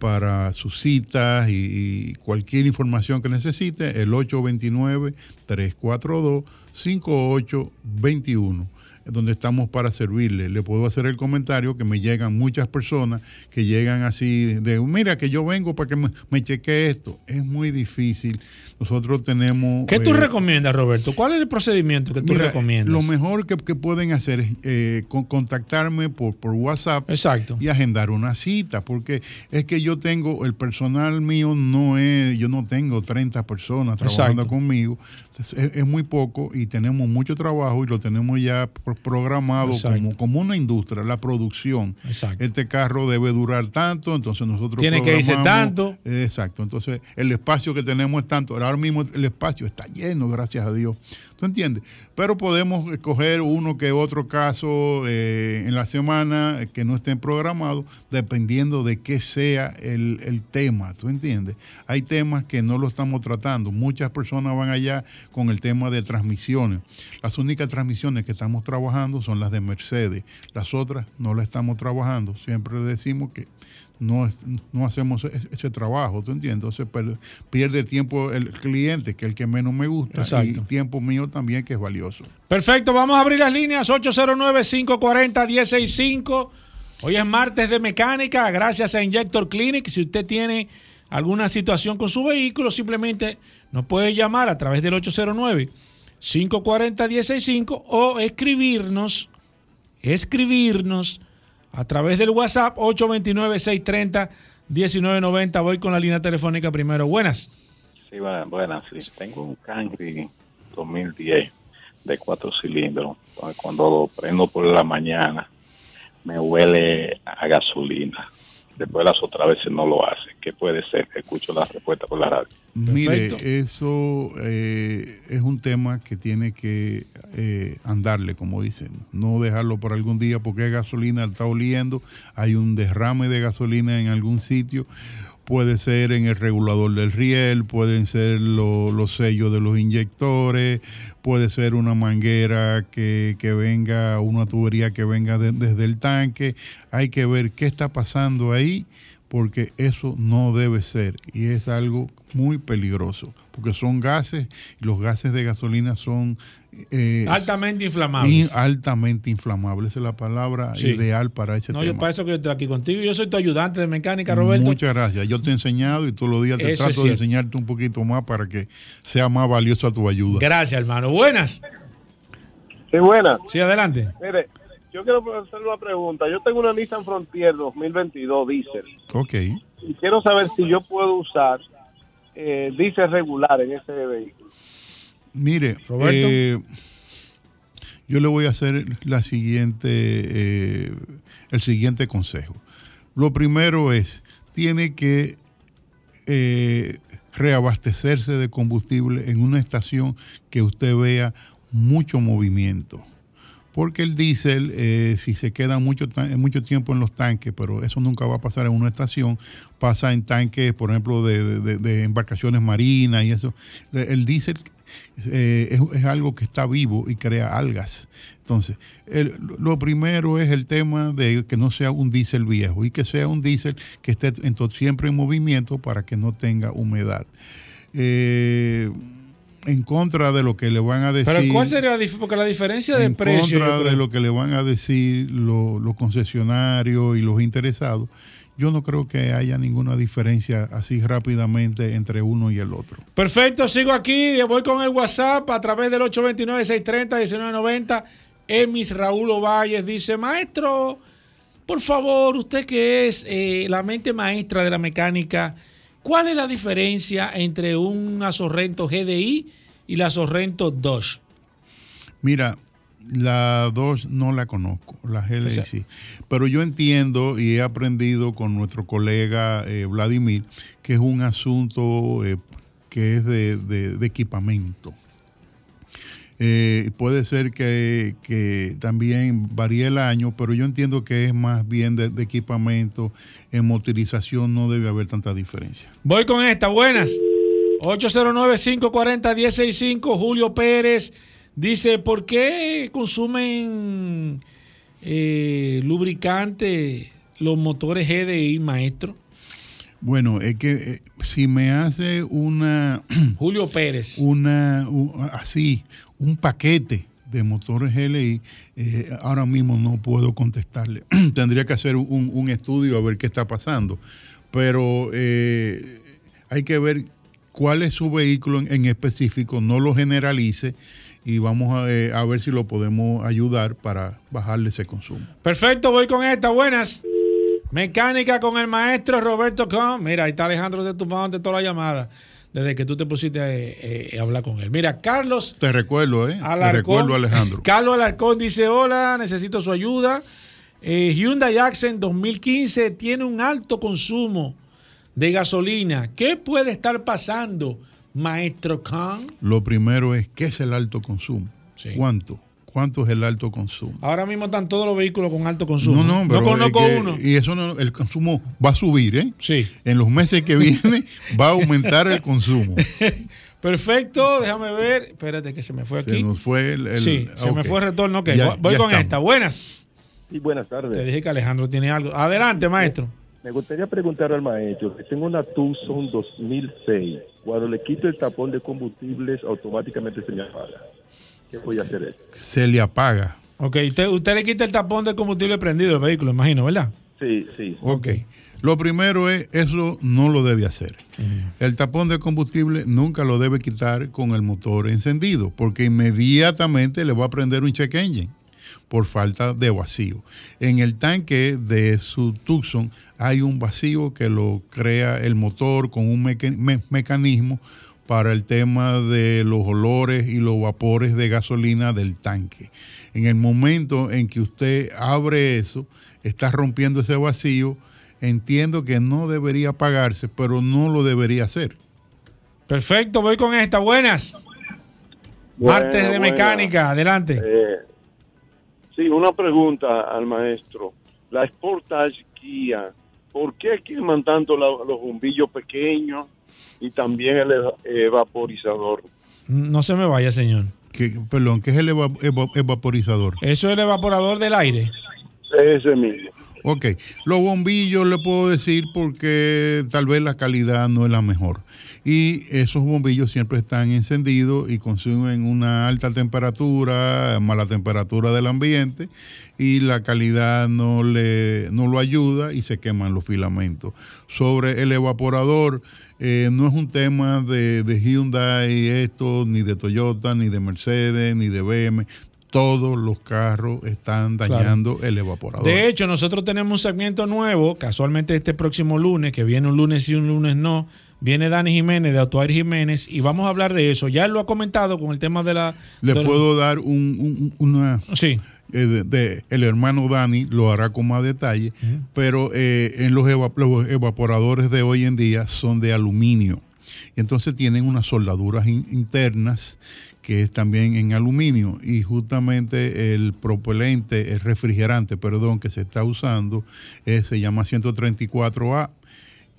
para sus citas y, cualquier información que necesite, el 829-342-5821 donde estamos para servirle. Le puedo hacer el comentario que me llegan muchas personas que llegan así de, mira que yo vengo para que me, me chequee esto. Es muy difícil. Nosotros tenemos... ¿Qué tú eh, recomiendas, Roberto? ¿Cuál es el procedimiento que tú mira, recomiendas? Lo mejor que, que pueden hacer es eh, con, contactarme por, por WhatsApp Exacto. y agendar una cita, porque es que yo tengo, el personal mío no es, yo no tengo 30 personas trabajando Exacto. conmigo, es, es, muy poco y, tenemos mucho trabajo y lo tenemos ya pro- programado como, como una industria, la producción. Exacto. Este carro debe durar tanto, entonces nosotros Tiene que irse tanto. Exacto, entonces el espacio que tenemos es tanto. Ahora mismo el espacio está lleno, gracias a Dios. ¿Tú entiendes? Pero podemos escoger uno que otro caso eh, en la semana eh, que no estén programados, dependiendo de qué sea el, el tema. ¿Tú entiendes? Hay temas que no lo estamos tratando. Muchas personas van allá con el tema de transmisiones. Las únicas transmisiones que estamos trabajando son las de Mercedes. Las otras no las estamos trabajando. Siempre decimos que no, no hacemos ese trabajo, ¿tú entiendes? Entonces per- pierde tiempo el cliente, que es el que menos me gusta, Exacto. y tiempo mío también, que es valioso. Perfecto, vamos a abrir las líneas 809-540-165. Hoy es martes de mecánica, gracias a Injector Clinic. Si usted tiene alguna situación con su vehículo, simplemente nos puede llamar a través del 809-540-165 o escribirnos, escribirnos a través del WhatsApp 829-630-1990. Voy con la línea telefónica primero. Buenas. Sí, bu- buenas, sí. Tengo un Camry 2010 de cuatro cilindros. Cuando lo prendo por la mañana, me huele a gasolina. Después las otras veces no lo hace. ¿Qué puede ser? Escucho la respuesta por la radio. Mire, eso eh, es un tema que tiene que eh, andarle, como dicen. No dejarlo por algún día porque es gasolina, está oliendo, hay un derrame de gasolina en algún sitio. Puede ser en el regulador del riel, pueden ser lo- los sellos de los inyectores, puede ser una manguera que, venga, una tubería que venga de- desde el tanque. Hay que ver qué está pasando ahí porque eso no debe ser y es algo muy peligroso, porque son gases y los gases de gasolina son eh, Altamente in- inflamables. altamente inflamables. Esa es la palabra Sí. ideal para ese No, yo para eso que yo estoy aquí contigo. Yo soy tu ayudante de mecánica, Roberto. Muchas gracias. Yo te he enseñado y todos los días te Eso trato de enseñarte un poquito más para que sea más valiosa tu ayuda. Gracias, hermano. Buenas. Sí, buena. Sí, adelante. Mire, yo quiero hacer una pregunta. Yo tengo una Nissan Frontier 2022 diésel Ok. y quiero saber si yo puedo usar eh, diésel regular en ese vehículo. Mire, Roberto. eh, yo le voy a hacer la siguiente, eh, el siguiente consejo. Lo primero es, tiene que eh, reabastecerse de combustible en una estación que usted vea mucho movimiento. Porque el diésel, eh, si se queda mucho, mucho tiempo en los tanques, pero eso nunca va a pasar en una estación, pasa en tanques, por ejemplo, de- de embarcaciones marinas y eso. El diésel eh, es, es algo que está vivo y crea algas. Entonces, el- lo primero es el tema de que no sea un diésel viejo y que sea un diésel que esté entonces, siempre en movimiento para que no tenga humedad. Eh, en contra de lo que le van a decir. Pero ¿cuál sería la diferencia? Porque la diferencia de en precio. yo contra de lo que le van a decir lo- los concesionarios y los interesados, yo no creo que haya ninguna diferencia así rápidamente entre uno y el otro. Perfecto, sigo aquí. Voy con el WhatsApp a través del 829-630-1990. Emis Raúl Ovalles dice: Maestro, por favor, usted que es eh, la mente maestra de la mecánica, ¿cuál es la diferencia entre una Sorrento GDI y la Sorrento Dodge? Mira, la 2 no la conozco, la GLI O sea- sí. Pero yo entiendo y he aprendido con nuestro colega eh, Vladimir que es un asunto eh, que es de, de- de equipamiento. Eh, puede ser que, que también varíe el año, pero yo entiendo que es más bien de, de equipamiento. En motorización no debe haber tanta diferencia. Voy con esta, buenas. 809-540-165. Julio Pérez dice: ¿Por qué consumen eh, lubricante los motores GDI, maestro? Bueno, es que eh, si me hace una... Julio Pérez. Una, así, un paquete de motores GLI, eh, ahora mismo no puedo contestarle. Tendría que hacer un, un estudio a ver qué está pasando. Pero eh, hay que ver cuál es su vehículo en, en específico, no lo generalice y vamos a, eh, a ver si lo podemos ayudar para bajarle ese consumo. Perfecto, voy con esta, buenas. Mecánica con el maestro Roberto Com. Mira, ahí está Alejandro de tu de toda la llamada. desde que tú te pusiste a, eh, a hablar con él. Mira, Carlos Te recuerdo, ¿eh? Te recuerdo, Alejandro. Carlos Alarcón dice, hola, necesito su ayuda. Eh, Hyundai Accent 2015 tiene un alto consumo de gasolina. ¿Qué puede estar pasando, maestro Khan? Lo primero es, ¿qué es el alto consumo? ¿Cuánto? ¿Cuánto es el alto consumo? Ahora mismo están todos los vehículos con alto consumo. No, no, pero conozco es que- uno. Y eso no, el consumo va a subir, ¿eh? Sí. En los meses que vienen va a aumentar el consumo. Perfecto, déjame ver. Espérate que se me fue Se aquí. nos fue el. el- sí, se me fue el retorno. Ok, Ya- voy- voy ya con estamos. esta. Buenas. Sí, buenas tardes. Te dije que Alejandro tiene algo. Adelante, maestro. Me gustaría preguntar al maestro que tengo una Tucson 2006. Cuando le quito el tapón de combustibles, automáticamente se me apaga. ¿Qué voy a hacer eso? Se le apaga. Ok, usted, usted le quita el tapón de combustible prendido al vehículo, imagino, ¿verdad? Sí, sí. Ok. Lo primero es, eso no lo debe hacer. El tapón de combustible nunca lo debe quitar con el motor encendido, porque inmediatamente le va a prender un check engine por falta de vacío. En el tanque de su Tucson hay un vacío que lo crea el motor con un meca- me- mecanismo para el tema de los olores y los vapores de gasolina del tanque. En el momento en que usted abre eso, está rompiendo ese vacío, entiendo que no debería apagarse, pero no lo debería hacer. Perfecto, voy con esta. Buenas. Buena, Martes de buena. mecánica, adelante. Eh, sí, una pregunta al maestro. La Sportage Kia, ¿por qué queman tanto la- los bombillos pequeños y también el eva- evaporizador? No se me vaya, señor. Que, perdón, ¿qué es el eva- eva- evaporizador? Eso es el evaporador del aire. Ese mismo. Ok, los bombillos le puedo decir porque tal vez la calidad no es la mejor. Y esos bombillos siempre están encendidos y consumen una alta temperatura, más la temperatura del ambiente, y la calidad no, le, no lo ayuda y se queman los filamentos. Sobre el evaporador, eh, no es un tema de, de Hyundai esto, ni de Toyota, ni de Mercedes, ni de BM. Todos los carros están Claro. dañando el evaporador. De hecho, nosotros tenemos un segmento nuevo, casualmente este próximo lunes, que viene un lunes sí, un lunes no. Viene Dani Jiménez de Autoair Jiménez y vamos a hablar de eso. Ya él lo ha comentado con el tema de la. Le de la- puedo dar un, un- una... Sí. De, de- el hermano Dani lo hará con más detalle, pero eh, en los, eva- los evaporadores de hoy en día son de aluminio. Y entonces tienen unas soldaduras in- internas que es también en aluminio y justamente el propelente, el refrigerante, perdón, que se está usando eh, se llama 134A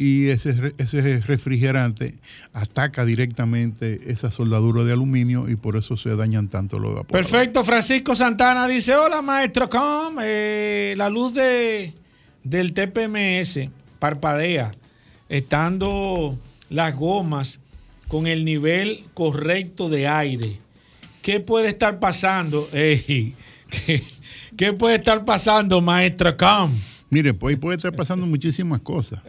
y ese, ese refrigerante ataca directamente esa soldadura de aluminio y por eso se dañan tanto los evaporadores. Perfecto, Francisco Santana dice, hola maestro Com, eh, la luz de, del TPMS parpadea, estando las gomas con el nivel correcto de aire. ¿Qué puede estar pasando? Ey, ¿qué, qué puede estar pasando, maestro Com? Mire, pues puede estar pasando muchísimas cosas.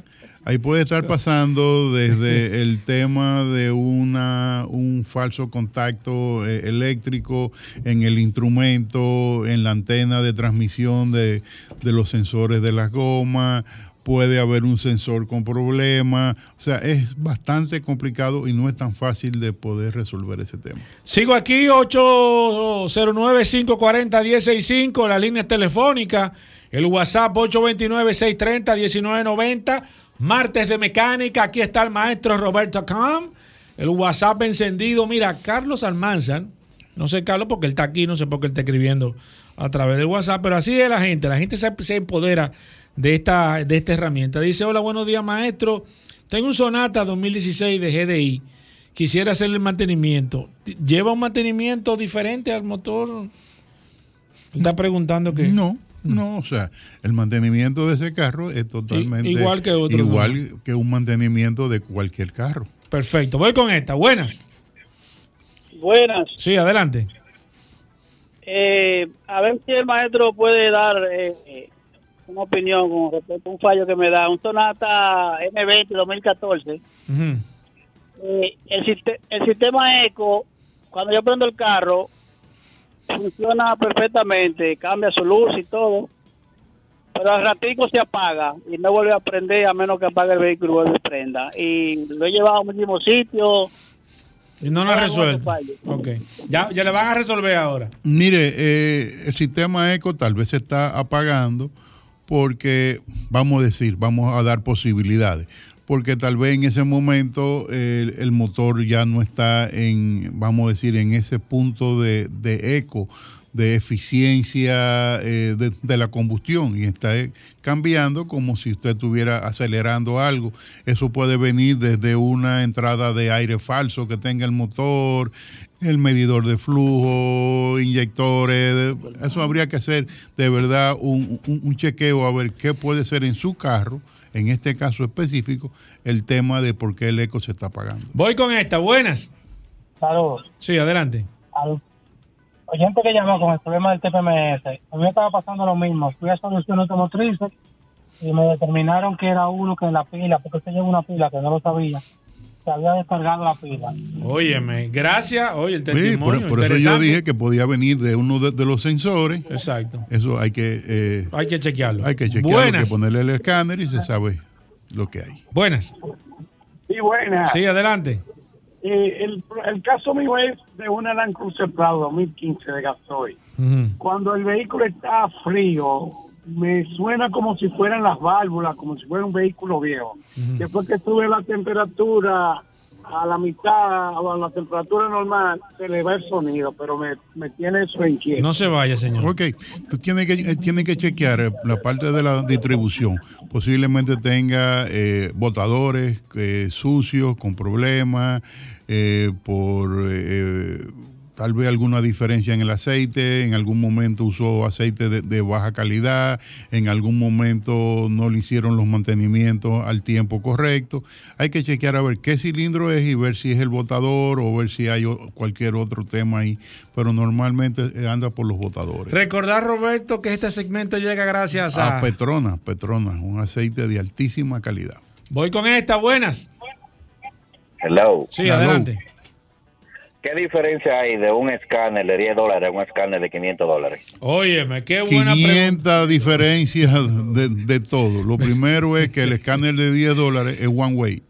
Ahí puede estar pasando desde el tema de una un falso contacto eh, eléctrico en el instrumento, en la antena de transmisión de, de los sensores de las gomas. Puede haber un sensor con problemas. O sea, es bastante complicado y no es tan fácil de poder resolver ese tema. Sigo aquí, 809-540-165, las líneas telefónicas, el WhatsApp 829-630-1990, martes de mecánica, aquí está el maestro Roberto Cam, el WhatsApp encendido, mira, Carlos Almanzar, no sé Carlos porque él está aquí, no sé por qué él está escribiendo a través del WhatsApp, pero así es la gente, la gente se, empodera de esta, de esta herramienta. Dice, hola, buenos días maestro, tengo un Sonata 2016 de GDI quisiera hacerle el mantenimiento. ¿Lleva un mantenimiento diferente al motor? Está preguntando que. No, no, o sea, el mantenimiento de ese carro es totalmente I- igual que otro, igual que un mantenimiento de cualquier carro. Perfecto. Voy con esta. Buenas. Buenas. Sí, adelante. Eh, a ver si el maestro puede dar eh, una opinión con respecto a un fallo que me da. Un Sonata M20 2014. Ujú. Eh, el, siste- el sistema eco, cuando yo prendo el carro, funciona perfectamente, cambia su luz y todo. pero al ratico se apaga y no vuelve a prender a menos que apague el vehículo y vuelva a prenda. Y lo he llevado a muchísimos sitios. Y no lo ha resuelto. Ok. Ya, ya le van a resolver ahora. Mire, eh, el sistema ECO tal vez se está apagando porque, vamos a decir, vamos a dar posibilidades. Porque tal vez en ese momento el, el motor ya no está en, vamos a decir, en ese punto de, de eco, de eficiencia eh, de, la combustión y está cambiando como si usted estuviera acelerando algo. Eso puede venir desde una entrada de aire falso que tenga el motor, el medidor de flujo, inyectores. eso habría que hacer de verdad un- un chequeo a ver qué puede ser en su carro, en este caso específico, el tema de por qué el eco se está apagando. Voy con esta. Buenas. Saludos. Sí, adelante. Al oyente que llamó con el problema del TPMS, a mí me estaba pasando lo mismo. Fui a Solución Automotriz y me determinaron que era uno que en la pila, porque usted lleva una pila que no lo sabía, se había descargado la pila. Óyeme, gracias. Oye, el Sí, testimonio. por, por eso yo dije que podía venir de uno de, de los sensores. Exacto. Eso hay que... eh, Hay que chequearlo. Hay que chequearlo, hay Buenas. que ponerle el escáner y se sabe lo que hay. Buenas. Sí, buena. Sí, adelante. Eh, el, el caso mío es de una Land Cruiser Prado 2015 de gasoil. Cuando el vehículo está frío, me suena como si fueran las válvulas, como si fuera un vehículo viejo. Después que sube la temperatura a la mitad o a la temperatura normal, se le va el sonido, pero me, me tiene eso inquieto. No se vaya, señor. Ok, tú tienes que, eh, tienes que chequear eh, la parte de la distribución. Posiblemente tenga eh, botadores eh, sucios, con problemas, eh, por eh, tal vez alguna diferencia en el aceite, en algún momento usó aceite de, de baja calidad, en algún momento no le hicieron los mantenimientos al tiempo correcto. Hay que chequear a ver qué cilindro es y ver si es el botador o ver si hay cualquier otro tema ahí, pero normalmente eh, anda por los botadores. Recordar, Roberto, que este segmento llega gracias a. A Petrona, Petrona, un aceite de altísima calidad. Voy con esta. Buenas. Hello. Sí, adelante. ¿Qué diferencia hay de un escáner de 10 dólares a un escáner de 500 dólares? Óyeme, qué buena pregunta. 500 diferencias de, de todo. Lo primero es que el escáner de 10 dólares es one way.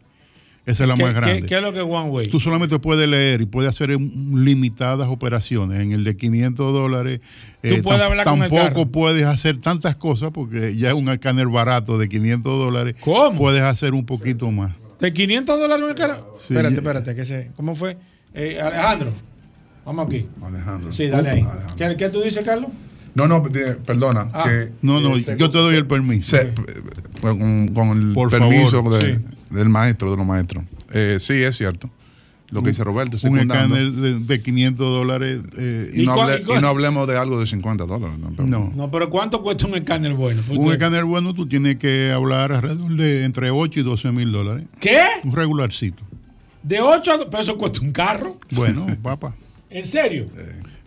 Esa es la ¿Qué- más grande. qué es lo que es one way? Tú solamente puedes leer y puedes hacer limitadas operaciones. En el de 500 dólares eh, Tú puedes tam- hablar con el tampoco carro. puedes hacer tantas cosas porque ya es un escáner barato de 500 dólares. ¿Cómo? Puedes hacer un poquito más. ¿De 500 dólares un carro? Sí, espérate, espérate, que sé. ¿Cómo fue? Eh, Alejandro, vamos aquí. Alejandro. Sí, dale ahí. Alejandro. ¿Qué, qué tú dices, Carlos? No, no, eh, perdona. Ah. que, No, no, eh, yo te doy el permiso. se- con, con el Por permiso favor, de- sí. del maestro, de los maestros. Eh, sí, es cierto. Lo que dice Roberto, Un escáner de, de 500 dólares. eh, Y, no ¿Y hable- y no hablemos de algo de 50 dólares. No. No. No, pero ¿cuánto cuesta un escáner bueno? Un usted- escáner bueno, tú tienes que hablar alrededor de entre 8 y 12 mil dólares. ¿Qué? Un regularcito. De 8 a... Pero eso cuesta un carro. Bueno, papá. ¿En serio?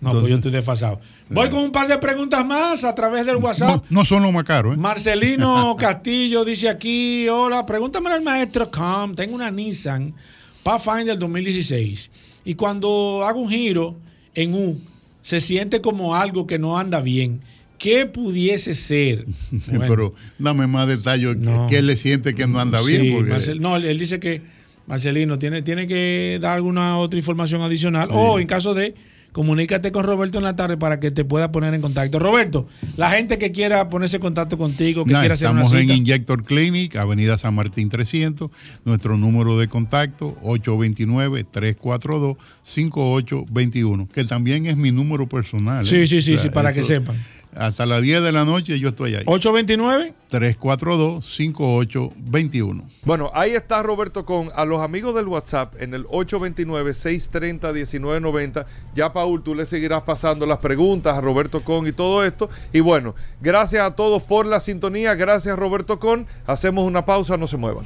No, pues yo estoy desfasado. Voy con un par de preguntas más a través del WhatsApp. No son los más caros, ¿eh? Marcelino Castillo dice aquí, hola, pregúntame al maestro Com, tengo una Nissan Pathfinder 2016 y cuando hago un giro en U se siente como algo que no anda bien. ¿Qué pudiese ser? Bueno. Pero dame más detalles. ¿Qué- ¿Qué le siente que no anda bien? Sí, Porque- Marcel- no, él dice que Marcelino tiene, tiene que dar alguna otra información adicional o en caso de comunícate con Roberto en la tarde para que te pueda poner en contacto. Roberto, la gente que quiera ponerse en contacto contigo, que quiera hacer una estamos en cita. Injector Clinic, Avenida San Martín 300. Nuestro número de contacto 829-342-5821, que también es mi número personal. ¿eh? Sí, sí, sí, sí, para que sepan. Hasta las 10 de la noche yo estoy ahí. 829 342-5821. Bueno, ahí está Roberto con a los amigos del WhatsApp en el 829-630-1990. Ya, Paul, tú le seguirás pasando las preguntas a Roberto Con y todo esto. Y bueno, gracias a todos por la sintonía. Gracias, Roberto Con. Hacemos una pausa, no se muevan.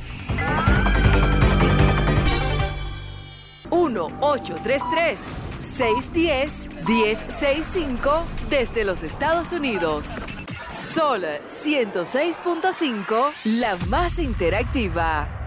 1-833-610-1065 desde los Estados Unidos. Sol 106.5, la más interactiva.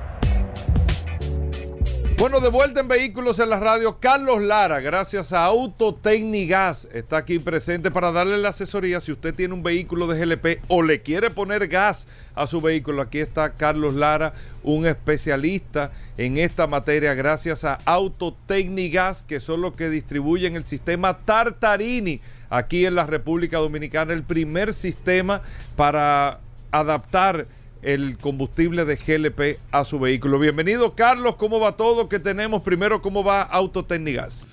Bueno, de vuelta en Vehículos en la Radio, Carlos Lara, gracias a Autotecnigas, está aquí presente para darle la asesoría si usted tiene un vehículo de GLP o le quiere poner gas a su vehículo. Aquí está Carlos Lara, un especialista en esta materia, gracias a Autotecnigas, que son los que distribuyen el sistema Tartarini aquí en la República Dominicana, el primer sistema para adaptar el combustible de GLP a su vehículo. Bienvenido, Carlos. ¿Cómo va todo? ¿Qué tenemos? Primero, ¿cómo va Autotecnigas?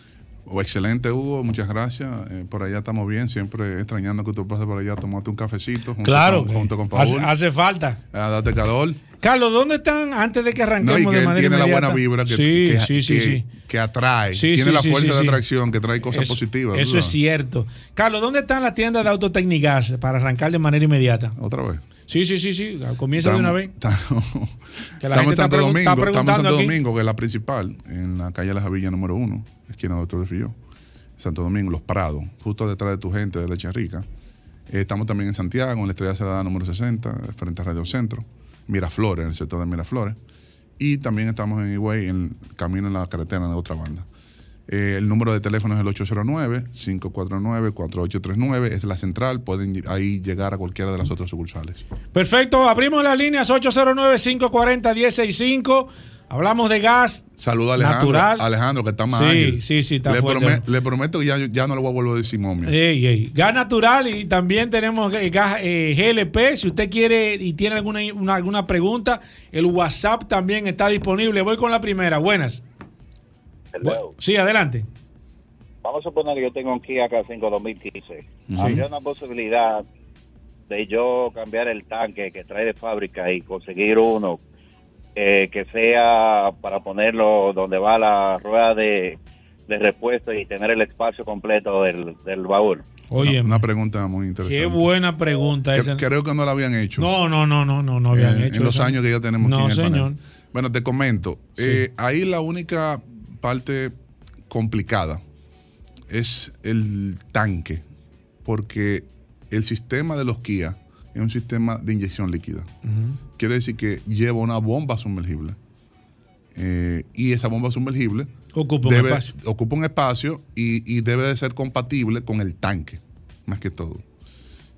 Oh, excelente, Hugo. Muchas gracias. Eh, por allá estamos bien. Siempre extrañando que tú pases por allá, tomarte un cafecito. Junto Claro, Con, junto con hace, Paul. hace falta. A darte calor. Carlos, ¿dónde están antes de que arranquemos No, y que de manera tiene la buena vibra que, sí, que, sí, sí, que- atrae. Tiene la fuerza de atracción que trae cosas Eso- positivas. Eso ¿verdad? es cierto. Carlos, ¿dónde están las tiendas de Autotecnigas para arrancar de manera inmediata? Otra vez. Sí, sí, sí, sí. Comienza de una vez. Que la Estamos gente en Santo Domingo, está estamos en Santo. Domingo, que es la principal, en la calle La Javilla número uno, esquina Doctor de Filló. Santo Domingo, Los Prados, justo detrás de tu gente de Leche Rica. Eh, estamos también en Santiago, en la Estrella Ciudadana número 60, frente a Radio Centro. Miraflores, en el sector de Miraflores. Y también estamos en Higüey, en camino en la carretera de otra banda. Eh, el número de teléfono es el 809-549-4839. Es la central. Pueden ahí llegar a cualquiera de las otras sucursales. Perfecto, abrimos las líneas 809-540-165. Hablamos de gas. Saluda a Alejandro, Natural. Alejandro, que está más Sí, ágil. sí, sí, está le, fuerte. le prometo que ya, ya no le voy a volver a decir. Ey, ey. Gas natural y también tenemos eh, gas eh, GLP. Si usted quiere y tiene alguna, una- alguna pregunta, el WhatsApp también está disponible. Voy con la primera. Buenas. Sí, adelante. Vamos a suponer que yo tengo un Kia K5 2015. Sí. Habría una posibilidad de yo cambiar el tanque que trae de fábrica y conseguir uno eh, que sea para ponerlo donde va la rueda de, de repuesto y tener el espacio completo del, del baúl. Oye, Una pregunta muy interesante. Qué buena pregunta Que- esa. creo que no la habían hecho. No, no, no, no, no, no habían Eh, hecho En los eso. años que ya tenemos No, aquí en el señor. panel. Bueno, te comento. eh, ahí la única parte complicada es el tanque, porque el sistema de los Kia es un sistema de inyección líquida. Quiere decir que lleva una bomba sumergible. Eh, y esa bomba sumergible Ocupa un debe- espacio. ocupa un espacio y, y debe de ser compatible con el tanque, más que todo.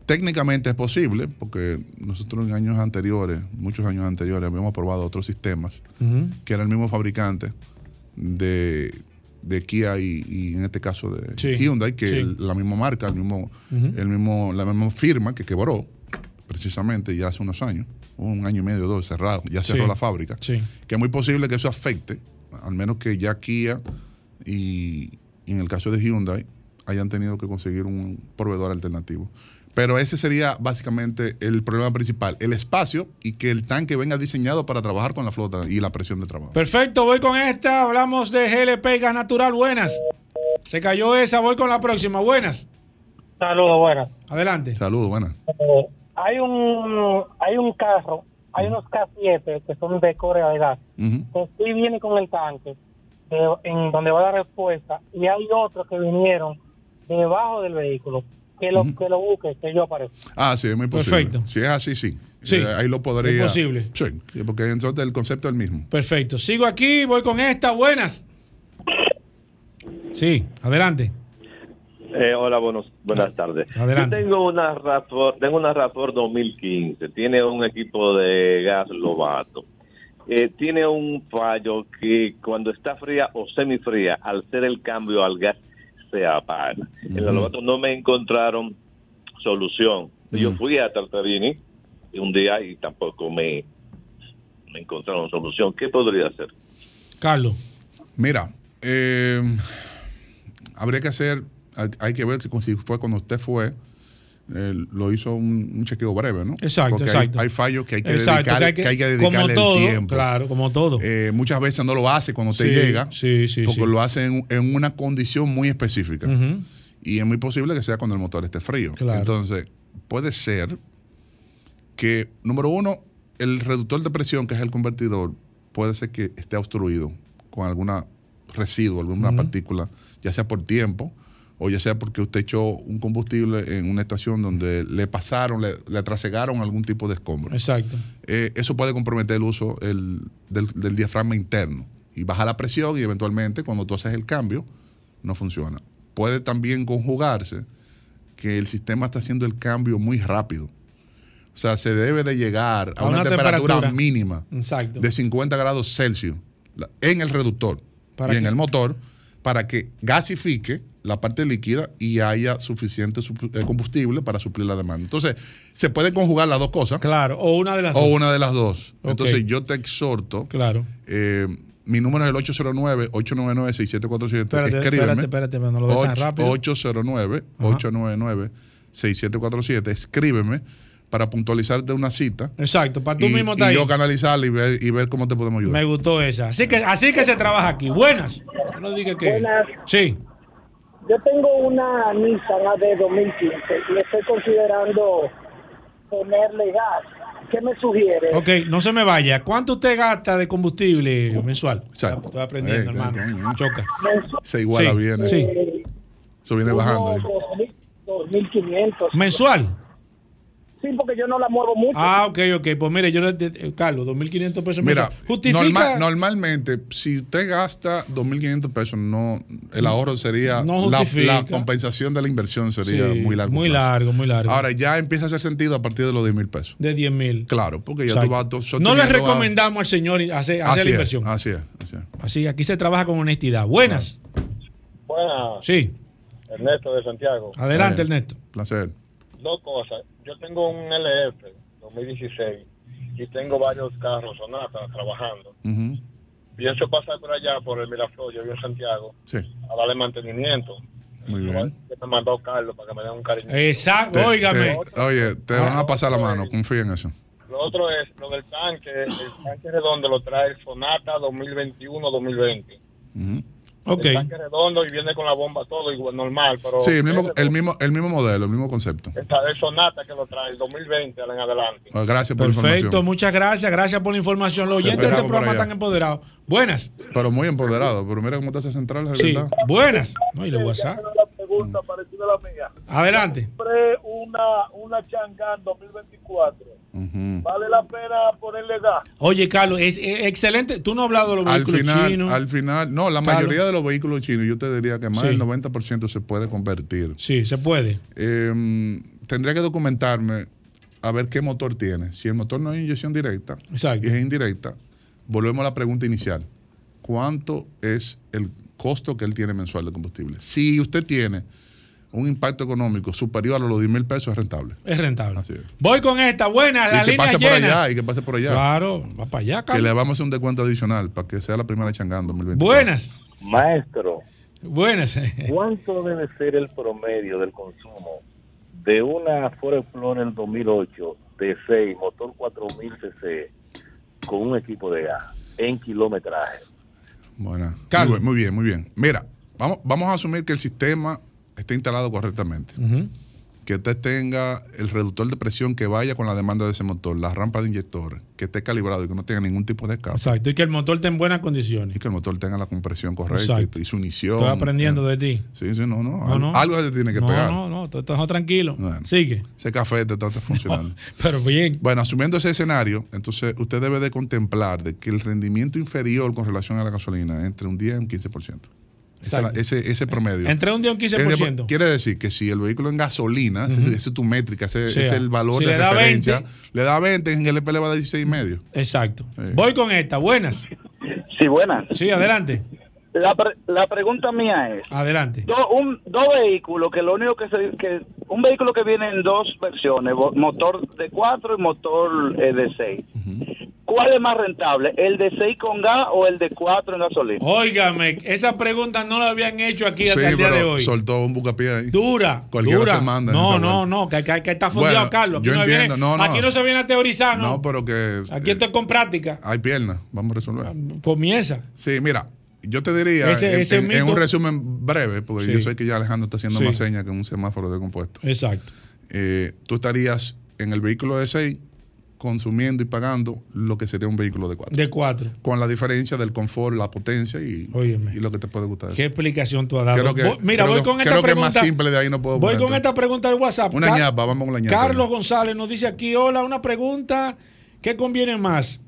Técnicamente es posible, porque nosotros en años anteriores, muchos años anteriores, habíamos probado otros sistemas que era el mismo fabricante de, de Kia y, y en este caso de Sí, Hyundai, que sí. el- la misma marca, el mismo, Ujú. el mismo, la misma firma que quebró precisamente ya hace unos años, un año y medio, dos, cerrado, ya cerró Sí. la fábrica, que es muy posible que eso afecte, al menos que ya Kia y, y en el caso de Hyundai hayan tenido que conseguir un proveedor alternativo. Pero ese sería básicamente el problema principal, el espacio y que el tanque venga diseñado para trabajar con la flota y la presión de trabajo. Perfecto, voy con esta. Hablamos de GLP y gas natural. Buenas. Se cayó esa, voy con la próxima. Buenas. Saludos, buenas. Adelante. Saludos, buenas. Eh, hay un hay un carro, hay unos K7 que son de Corea de gas, que sí viene con el tanque de- en donde va la respuesta y hay otros que vinieron debajo del vehículo que lo que lo busque que yo aparezco. Ah, sí, es muy posible. Perfecto. Si es así, sí. Sí, Eh, ahí lo podría. es posible. Sí, porque entonces el concepto es el mismo. Perfecto. Sigo aquí, voy con esta. Buenas. Sí, adelante. Eh, hola, buenos, buenas tardes. Adelante. Yo tengo una Raptor, tengo una Raptor 2015. Tiene un equipo de gas Lobato. Eh, tiene un fallo que cuando está fría o semifría, al ser el cambio al gas, se apaga. En la Ujú. Lobato no me encontraron solución. Yo fui a Tartarini un día y tampoco me, me encontraron solución. ¿Qué podría hacer? Carlos. Mira, eh, habría que hacer, hay- hay que ver si si fue cuando usted fue, eh, lo hizo un, un chequeo breve, ¿no? Exacto, Porque exacto. Hay, hay fallos que hay que Exacto, dedicarle, que hay que- que hay que como dedicarle todo, el tiempo. claro, como todo. Eh, muchas veces no lo hace cuando Sí, llega, sí, sí, porque lo hace en, en una condición muy específica. Y es muy posible que sea cuando el motor esté frío. Claro. Entonces, puede ser que, número uno, el reductor de presión, que es el convertidor, puede ser que esté obstruido con alguna residuo, alguna partícula, ya sea por tiempo o ya sea porque usted echó un combustible en una estación donde le pasaron, le, le trasegaron algún tipo de escombro. Exacto. Eh, eso puede comprometer el uso el- del, del diafragma interno. y baja la presión y eventualmente cuando tú haces el cambio no funciona. Puede también conjugarse que el sistema está haciendo el cambio muy rápido. O sea, se debe de llegar a, A una, una temperatura, temperatura. mínima Exacto. de 50 grados Celsius en el reductor ¿Para y en el motor para que gasifique la parte líquida y haya suficiente eh, combustible para suplir la demanda. Entonces, se pueden conjugar las dos cosas. Claro, o una de las O dos. una de las dos. Entonces, yo te exhorto. Claro. eh, mi número es el 809-899-6747. Espérate, Escríbeme. espérate, espérate, no lo des tan Ocho- rápido. 809-899-6747. Escríbeme para puntualizarte una cita. Exacto, para tú y, mismo y estar ahí. yo canalizarla y ver, y ver cómo te podemos ayudar. Me gustó esa. Así que, así que se trabaja aquí. Buenas. No diga que. Buenas. Sí. Yo tengo una Nissan AD 2015 y estoy considerando ponerle gas. ¿Qué me sugiere? Ok, no se me vaya. ¿Cuánto usted gasta de combustible mensual? Exacto. Estoy aprendiendo, Eh, hermano. Choca. Se iguala Sí, bien. sí. Eso viene bajando. Unos 2.000, 2.500. ¿Mensual? Sí, porque yo no la muevo mucho. Ah, ok, ok. Pues mire, yo le. de- de- Carlos, 2.500 pesos Mira. Justifica. normal- normalmente, si usted gasta 2.500 pesos, no, el ahorro sería, No la, justifica. la compensación de la inversión sería Sí, muy largo. Muy plazo. largo, muy largo. Ahora ya empieza a hacer sentido a partir de los 10 mil pesos. de 10 mil. Claro, porque ya Exacto. tú vas No le sosteniendo a- recomendamos al señor hacer, hacer Así la es, inversión. Así es, así es. Así, aquí se trabaja con honestidad. Buenas. Buenas, Sí. Ernesto de Santiago. Adelante, Ernesto. Placer. Dos cosas. Yo tengo un LF 2016 y tengo varios carros Sonata trabajando. Pienso pasar por allá, por el Miraflor, yo vivo en Santiago, Sí, a darle mantenimiento. muy bien. Que me mandó Carlos para que me dé un cariño. Exacto, Te- óigame. te- oye, te van a pasar la mano, confía en eso. Lo otro es lo del tanque. El tanque redondo lo trae Sonata 2021-2020. Ujú. Ok. El tanque redondo y viene con la bomba todo igual, normal, pero Sí, el mismo, ese el, mismo, el mismo modelo, el mismo concepto. está el Sonata que lo trae el 2020 en adelante. Bueno, Gracias por la Perfecto, información. muchas gracias. Gracias por la información. Los oyentes de este programa allá. están empoderados. Buenas. Pero muy empoderado. Pero mira cómo está esa central, es Sí. Buenas. No, y le WhatsApp. Pregunta parecida a la mía. Adelante. Compré una, una Changán 2024. ¿Vale la pena ponerle gas? Oye, Carlos, es, es excelente. Tú no has hablado de los Al vehículos final, chinos. al final, no, la Carlos. mayoría de los vehículos chinos, yo te diría que más Sí. del 90% se puede convertir. Sí, se puede. Eh, tendría que documentarme a ver qué motor tiene. Si el motor no es inyección directa Exacto. y es indirecta, volvemos a la pregunta inicial. ¿Cuánto es el costo que él tiene mensual de combustible? Si usted tiene un impacto económico superior a los 10 mil pesos, es rentable. Es rentable. Así es. Voy con esta. Buena, la Y que línea pase por allá, y que pase por allá. Claro, va para allá, Que Carlos. le vamos a hacer un descuento adicional para que sea la primera changán 2021. Buenas. Maestro, Buenas. ¿cuánto debe ser el promedio del consumo de una Ford Explorer 2008 D6, motor 4000 cc, con un equipo de gas en kilometraje? Carlos. Muy, bien, muy bien. Mira, vamos, vamos a asumir que el sistema esté instalado correctamente. Que usted tenga el reductor de presión que vaya con la demanda de ese motor, la rampa de inyectores, que esté calibrado y que no tenga ningún tipo de escape. Exacto. Y que el motor esté en buenas condiciones. Y que el motor tenga la compresión correcta Exacto. y, su inición. Estoy aprendiendo de ti. Sí, sí, no, no. No, Al- no. Algo se te tiene que no, pegar. No, no, tú estás tranquilo. Bueno. Sigue. Ese café te está funcionando. Pero bien. Bueno, asumiendo ese escenario, entonces usted debe de contemplar de que el rendimiento inferior con relación a la gasolina entre un 10 y un 15%. Esa ese, ese promedio. Entre un 10 y un 15%. Quiere decir que si el vehículo en gasolina, ese- esa es tu métrica, ese es el valor si de le da referencia, 20, le da 20, en el EP le va a dar 16 y medio. Exacto. Voy con esta. Buenas. Sí, buenas. Sí, adelante. La, pre- la pregunta mía es, Adelante. do- un, dos vehículos que lo único que se, que un vehículo que viene en dos versiones, motor de 4 y motor eh, de 6. ¿Cuál es más rentable, el de 6 con gas o el de 4 en gasolina? Óigame, esa pregunta no la habían hecho aquí hasta Sí, el día de hoy. soltó un bucapié ahí. Dura, Cualquiera dura. se manda no, no, no, que, que- que está fundido Bueno, Carlos. Aquí yo no, entiendo, viene, no, no. aquí no se viene a teorizar, ¿no? No, pero que Aquí esto es con práctica. hay piernas, vamos a resolver. Comienza. Sí, mira, yo te diría, Ese- en, ese en- en mito- un resumen breve, porque Sí. yo sé que ya Alejandro está haciendo Sí. más señas que un semáforo de compuesto. Exacto. Eh, tú estarías en el vehículo de 6 consumiendo y pagando lo que sería un vehículo de 4. De 4. Con la diferencia del confort, la potencia y, y lo que te puede gustar. ¿Qué explicación tú has dado? Creo que- Voy- mira, creo voy que- con esta creo que pregunta. más simple de ahí no puedo Voy ponerte. con esta pregunta al WhatsApp. Una Car- ñapa, vamos con la ñapa. Carlos González nos dice aquí, hola, una pregunta, ¿qué conviene más?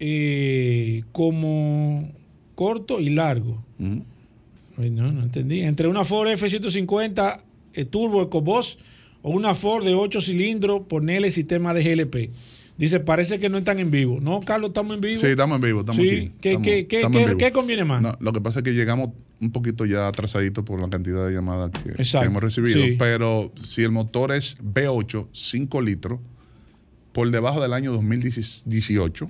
Eh, como corto y largo. Ay, no, no entendí. Entre una Ford F-150 eh, Turbo EcoBoost o una Ford de 8 cilindros, ponerle sistema de GLP. Dice, parece que no están en vivo. No, Carlos, estamos en vivo. Sí, estamos en vivo, estamos Sí. aquí. ¿Qué- Estamos- qué- qué- estamos qué- vivo. qué conviene más? No, lo que pasa es que llegamos un poquito ya atrasaditos por la cantidad de llamadas que, hemos recibido. sí. Pero si el motor es V8, 5 litros, por debajo del año 2018,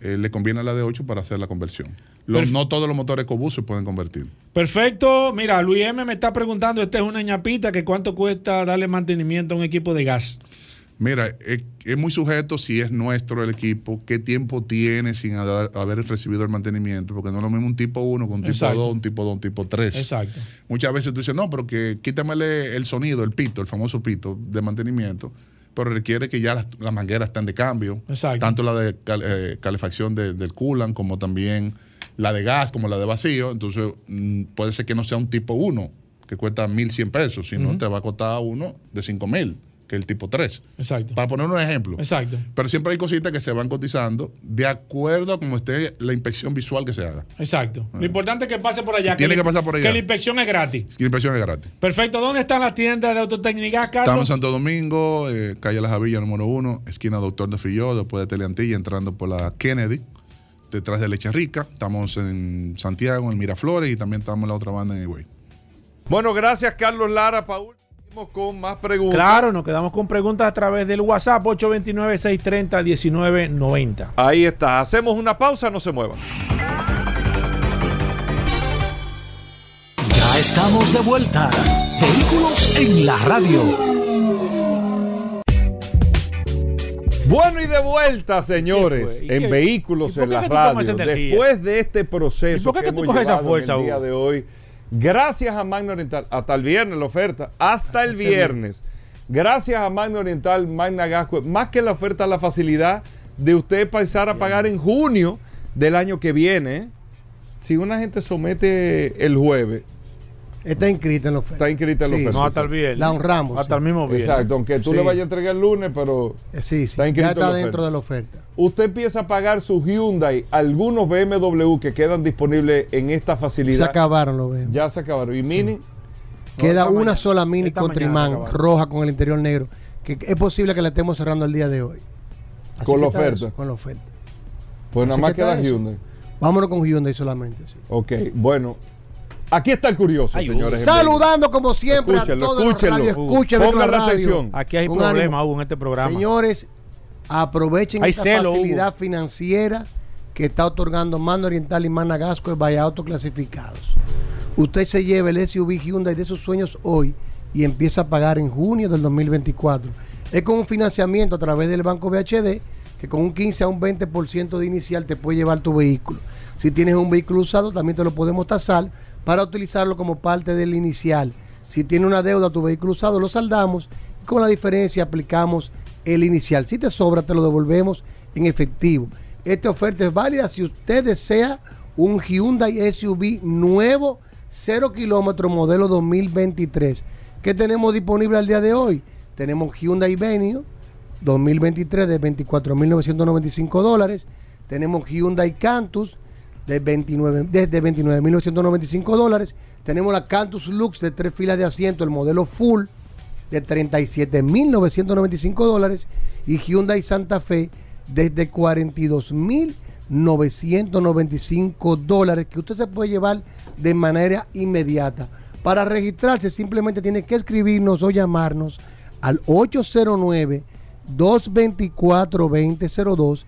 eh, le conviene la de 8 para hacer la conversión. Los- no todos los motores EcoBoost se pueden convertir. Perfecto. Mira, Luis M me está preguntando, esta es una ñapita, que cuánto cuesta darle mantenimiento a un equipo de gas. Mira, es, es muy sujeto si es nuestro el equipo, qué tiempo tiene sin haber, haber recibido el mantenimiento, porque no es lo mismo un tipo 1 con un tipo Exacto. 2, un tipo 2, un tipo 3. Exacto. Muchas veces tú dices, no, pero que quítamele el sonido, el pito, el famoso pito de mantenimiento, pero requiere que ya las, las mangueras estén de cambio. Exacto. Tanto la de cal- eh, calefacción de- del coolant como también la de gas, como la de vacío. Entonces, mm, puede ser que no sea un tipo 1 que cuesta 1.100 pesos, sino te va a costar uno de 5.000, que el tipo 3. Exacto. Para poner un ejemplo. Exacto. Pero siempre hay cositas que se van cotizando de acuerdo a cómo esté la inspección visual que se haga. Exacto. Lo importante es que pase por allá. Ah. Tiene que pasar por allá. Que la inspección es gratis. La inspección es gratis. Perfecto. ¿Dónde están las tiendas de autotécnica, Estamos Carlos? en Santo Domingo, eh, calle La Javilla número uno, esquina Doctor de Filló, después de Teleantilla, entrando por la Kennedy, detrás de Leche Rica. Estamos en Santiago, en Miraflores, y también estamos en la otra banda en Higüey. Bueno, gracias Carlos Lara, Paul. Seguimos con más preguntas. Claro, nos quedamos con preguntas a través del WhatsApp 829-630-1990. Ahí está. Hacemos una pausa, no se muevan. Ya estamos de vuelta. Vehículos en la radio. Bueno y de vuelta, señores, ¿Y qué en vehículos ¿Y por en la radio. Después de este ¿Y proceso por qué que tú hemos coges esa en fuerza, el día de hoy, gracias a Magna Oriental, hasta el viernes la oferta, hasta el viernes. Gracias a Magna Oriental, Magna Gasco, más que la oferta, la facilidad de usted pasar a pagar en junio del año que viene. Si una gente somete el jueves, Está inscrita en la oferta. está inscrita en la Sí. oferta. No, hasta el viernes. La honramos. Hasta sí. el mismo viernes. Exacto, aunque tú Sí. le vayas a entregar el lunes, pero Eh, Sí, sí. está inscrito Ya en está la dentro oferta. de la oferta. usted empieza a pagar su Hyundai, algunos BMW que quedan disponibles en esta Se facilidad. acabaron, lo veo. Ya se acabaron. ¿Y Mini? Queda una mañana- sola mini acabaron. roja con el interior negro. Que es posible que la estemos cerrando el día de hoy. Así Con la oferta. eso, con la oferta. Pues nada más que queda eso. Hyundai. Vámonos con Hyundai solamente. sí. Ok, bueno. Aquí está el curioso, Ay, señores. en Saludando como siempre Escúchenlo, a todos los escúchenlo. radio, la radio. atención. Aquí hay Un. Hugo, en este programa. Señores, aprovechen Hay esta celo, facilidad financiera que está otorgando Mano Oriental y Managasco de vaya autoclasificados. Usted se lleva el SUV Hyundai de sus sueños hoy y empieza a pagar en junio del 2024. Es con un financiamiento a través del Banco BHD que con un 15 a un 20% de inicial te puede llevar tu vehículo. Si tienes un vehículo usado, también te lo podemos tasar para utilizarlo como parte del inicial. Si tiene una deuda tu vehículo usado, lo saldamos y con la diferencia aplicamos el inicial. Si te sobra, te lo devolvemos en efectivo. Esta oferta es válida si usted desea un Hyundai SUV nuevo, 0 kilómetros, modelo 2023. ¿Qué tenemos disponible al día de hoy? Tenemos Hyundai Venue 2023 de 24.995 dólares. Tenemos Hyundai Cantus de 29, desde 29.995 dólares. Tenemos la Cantus Lux de tres filas de asiento, el modelo full de 37.995 dólares. Y Hyundai Santa Fe desde 42.995 dólares que usted se puede llevar de manera inmediata. Para registrarse simplemente tiene que escribirnos o llamarnos al 809-224-2002,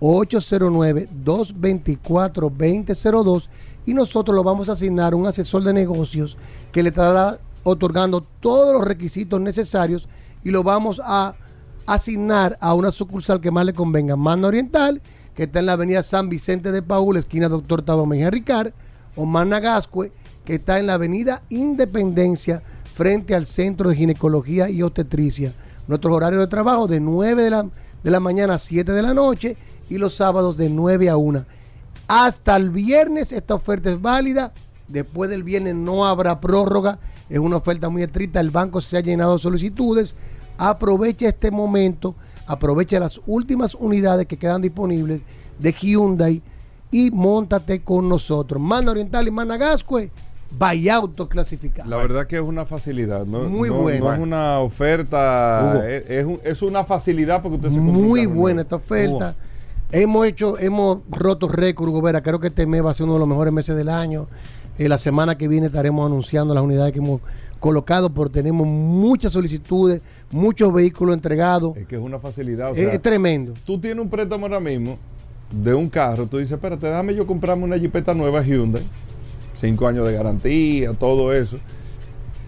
809-224-2002 y nosotros lo vamos a asignar a un asesor de negocios que le estará otorgando todos los requisitos necesarios y lo vamos a asignar a una sucursal que más le convenga. Mano Oriental, que está en la avenida San Vicente de Paúl, esquina Doctor Tabo Mejía Ricard, o Managascue, que está en la avenida Independencia, frente al Centro de Ginecología y Obstetricia. Nuestros horarios de trabajo de 9 de la, de la mañana a 7 de la noche y los sábados de 9 a 1. Hasta el viernes esta oferta es válida. Después del viernes no habrá prórroga. Es una oferta muy estricta. El banco se ha llenado de solicitudes. Aprovecha este momento. Aprovecha las últimas unidades que quedan disponibles de Hyundai y montate con nosotros. Manda Oriental y Managascue, vaya autoclasificado. La verdad que es una facilidad, ¿no? Muy no, buena. No es una oferta, Hugo. es, es un- es una facilidad porque usted se Muy buena esta oferta. Hemos hecho, hemos roto récord, Hugo Vera. Creo que este mes va a ser uno de los mejores meses del año. Eh, la semana que viene estaremos anunciando las unidades que hemos colocado, porque tenemos muchas solicitudes, muchos vehículos entregados. Es que es una facilidad. o Es- es tremendo. Tú tienes un préstamo ahora mismo de un carro, tú dices, espérate, déjame yo comprarme una jipeta nueva Hyundai, cinco años de garantía, todo eso.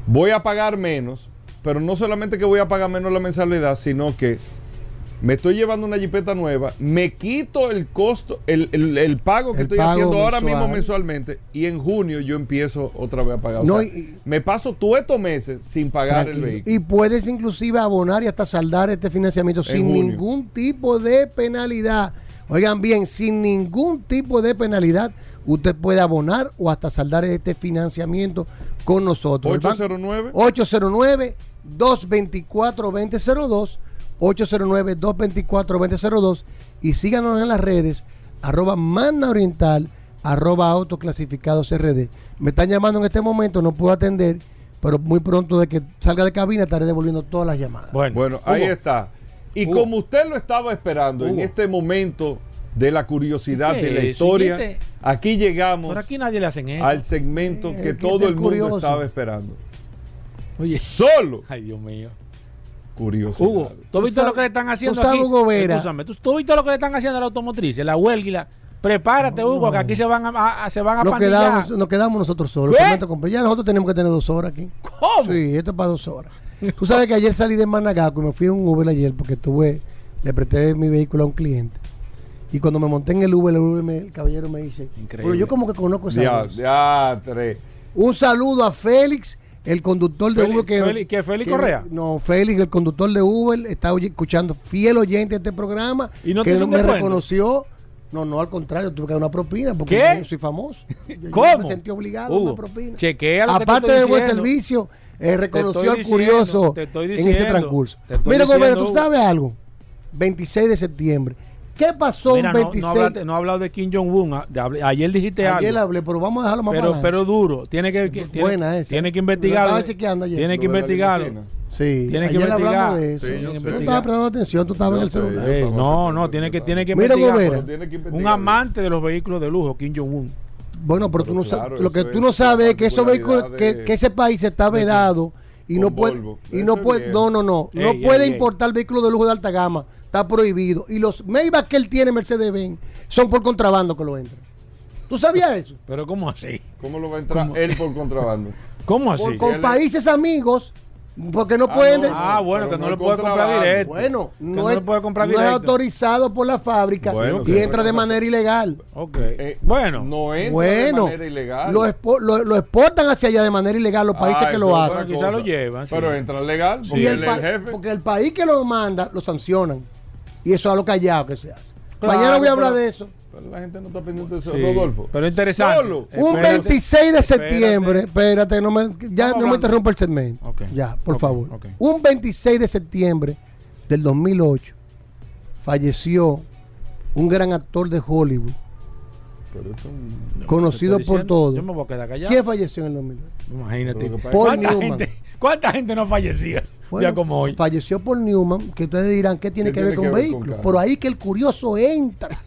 Voy a pagar menos, pero no solamente que voy a pagar menos la mensualidad, sino que me estoy llevando una jipeta nueva, me quito el costo, el, el- el pago que El estoy pago haciendo ahora mismo mensualmente, y en junio yo empiezo otra vez a pagar. O No, sea, y- me paso todos estos meses sin pagar Tranquilo. el vehículo. Y puedes inclusive abonar y hasta saldar este financiamiento sin junio. ningún tipo de penalidad. Oigan bien, sin ningún tipo de penalidad, usted puede abonar o hasta saldar este financiamiento con nosotros. El banco- 809 809-224-2002, 809-224-2002 y síganos en las redes, arroba Manna Oriental, arroba Autoclasificados RD. Me están llamando en este momento, no puedo atender, pero muy pronto de que salga de cabina estaré devolviendo todas las llamadas. Bueno, ahí está. Y Hugo. como usted lo estaba esperando en este momento de la curiosidad ¿Qué de la historia, ¿Y este? aquí llegamos Por aquí nadie le hacen eso. al segmento que que todo este el mundo estaba esperando. Oye. Solo. Ay, Dios mío. Curioso. Hugo, ¿tú Tú viste lo que le están haciendo tú sabes, aquí? ¿tú, tú viste lo que le están haciendo a la automotriz, la huelga y la... Prepárate, Hugo, que aquí se van a, a- se van a Nos quedamos, nos quedamos nosotros solos. Ya nosotros tenemos que tener dos horas aquí. ¿Cómo? Sí, esto es para dos horas. Tú sabes que ayer salí de Managaco y me fui en un Uber ayer porque tuve, le presté mi vehículo a un cliente. Y cuando me monté en el Uber, el, Uber me- el caballero me dice, pero yo como que conozco esa Ya, voz". ya, tres. Un saludo a Félix, el conductor de Uber que... Félix- ¿qué, Félix Correa? No, Félix, el conductor de Uber, está escuchando, fiel oyente de este programa, ¿Y no te que hizo un me descuento? reconoció. No, no, al contrario, tuve que dar una propina porque ¿Qué? yo soy famoso. Yo- yo ¿Cómo? me sentí obligado a Hugo, una propina. chequea lo que te Aparte estoy del buen diciendo. servicio, eh, reconoció al diciendo, curioso te estoy en ese diciendo, transcurso. te estoy Mira, Gobera, diciendo, ¿tú Hugo. sabes algo? 26 de septiembre. ¿Qué pasó Mira, un no, 26? no, hablaste- no ha hablado de Kim Jong-un. Ayer dijiste Ayer algo. hablé, pero vamos a dejarlo más pero, para pero duro. Tiene que, que- tiene, Buena esa. tiene que Lo investigarlo. estaba chequeando ayer. Tiene que investigarlo. Sí, Tiene que ayer investigar. hablamos de eso. Tiene que Yo investigar. estaba prestando atención, tú estabas en el celular. No, no, tiene que, tiene que Mira, investigar. Pero Un amante de los vehículos de lujo, Kim Jong-un. Bueno, pero, tú no claro, sabes, lo que tú no sabes es que esos vehículos, que, que ese país está vedado y no puede, Volvo. y no puede, no, no, no, no Ey, puede importar vehículos de lujo de alta gama, está prohibido. Y los Maybach que él tiene, Mercedes-Benz, son por contrabando que lo entran. ¿Tú sabías eso? Pero ¿cómo así? ¿Cómo lo va a entrar él por contrabando? ¿Cómo Por- así? con países amigos, porque no Ah, pueden... no, Ah, bueno, que no, no le el puede comprar directo. Bueno, no, no es, puede comprar no es directo. autorizado por la fábrica Bueno, y sí. entra de manera ilegal. Ok. Eh, bueno. No entra Bueno, de manera ilegal. lo, expo- lo- lo exportan hacia allá de manera ilegal los países Ah, que lo hacen. Quizá lo llevan, sí. Pero entra legal, porque el él es pa- el jefe. Porque el país que lo manda lo sancionan. Y eso es a lo callado que se hace. Claro, Mañana voy a hablar pero- de eso. Pero la gente no está pendiente de eso, Sí, Rodolfo. Pero interesante. Solo. Un Espérate, 26 de septiembre, espérate. espérate, no me, ya no me interrumpa el segmento. Ya, por favor. Un 26 de septiembre del 2008 falleció un gran actor de Hollywood, Pero esto conocido por todos. Yo me voy a quedar callado. ¿Quién falleció en el 2008? Imagínate. Paul ¿Cuánta Newman. gente, ¿Cuánta gente no fallecía? Bueno, ya como hoy. Falleció por Newman, que ustedes dirán, ¿qué tiene ¿Qué que tiene que ver con vehículos? Por ahí que el curioso entra.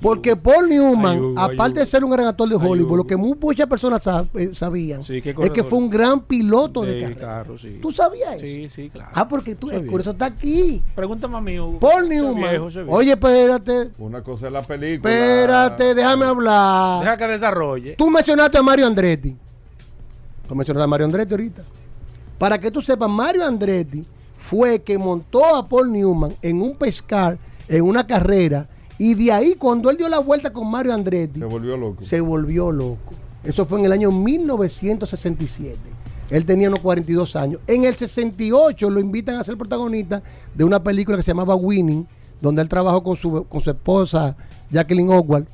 Porque Paul Newman, aparte de ser un gran actor de Hollywood, lo que mu- muchas personas sab- eh, sabían Sí, es que fue un gran piloto de carrera. carro, sí. ¿Tú sabías eso? Sí, sí, claro. Ah, porque tú, el curioso está aquí. Pregúntame a mí, Hugo. Paul Newman. viejo, soy viejo. Oye, espérate. Una cosa es la película. Espérate, déjame hablar. Deja que desarrolle. Tú mencionaste a Mario Andretti. Tú mencionaste a Mario Andretti ahorita. Para que tú sepas, Mario Andretti fue que montó a Paul Newman en un pescar, en una carrera, y de ahí, cuando él dio la vuelta con Mario Andretti, Se volvió loco. se volvió loco. Eso fue en el año 1967. Él tenía unos 42 años. En el 68 lo invitan a ser protagonista de una película que se llamaba Winning, donde él trabajó con su, con su esposa Jacqueline Oswald.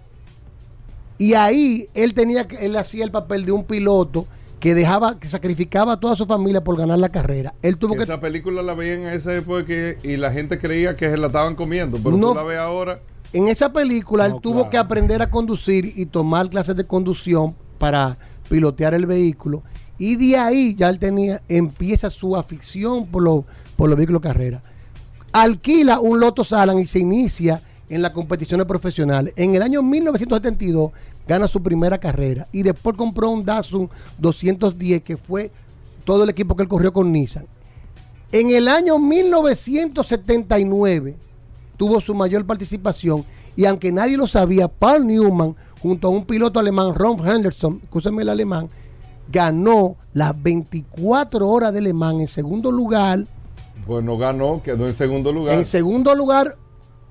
Y ahí él tenía él hacía el papel de un piloto que dejaba, que sacrificaba a toda su familia por ganar la carrera. Él tuvo que Esa película la veían en esa época que- y la gente creía que se la estaban comiendo, pero No. tú la ves ahora. En esa película él tuvo claro. que aprender a conducir y tomar clases de conducción para pilotear el vehículo. Y de ahí ya él tenía, empieza su afición por, los por los vehículos de carrera. Alquila un Lotus Alan y se inicia en las competiciones profesionales. En el año 1972 gana su primera carrera y después compró un Datsun 210 que fue todo el equipo que él corrió con Nissan. En el año 1979 tuvo su mayor participación y aunque nadie lo sabía, Paul Newman junto a un piloto alemán, Ron Henderson, escúchame el alemán, ganó las 24 horas de Le Mans en segundo lugar, Bueno, ganó, quedó en segundo lugar. en segundo lugar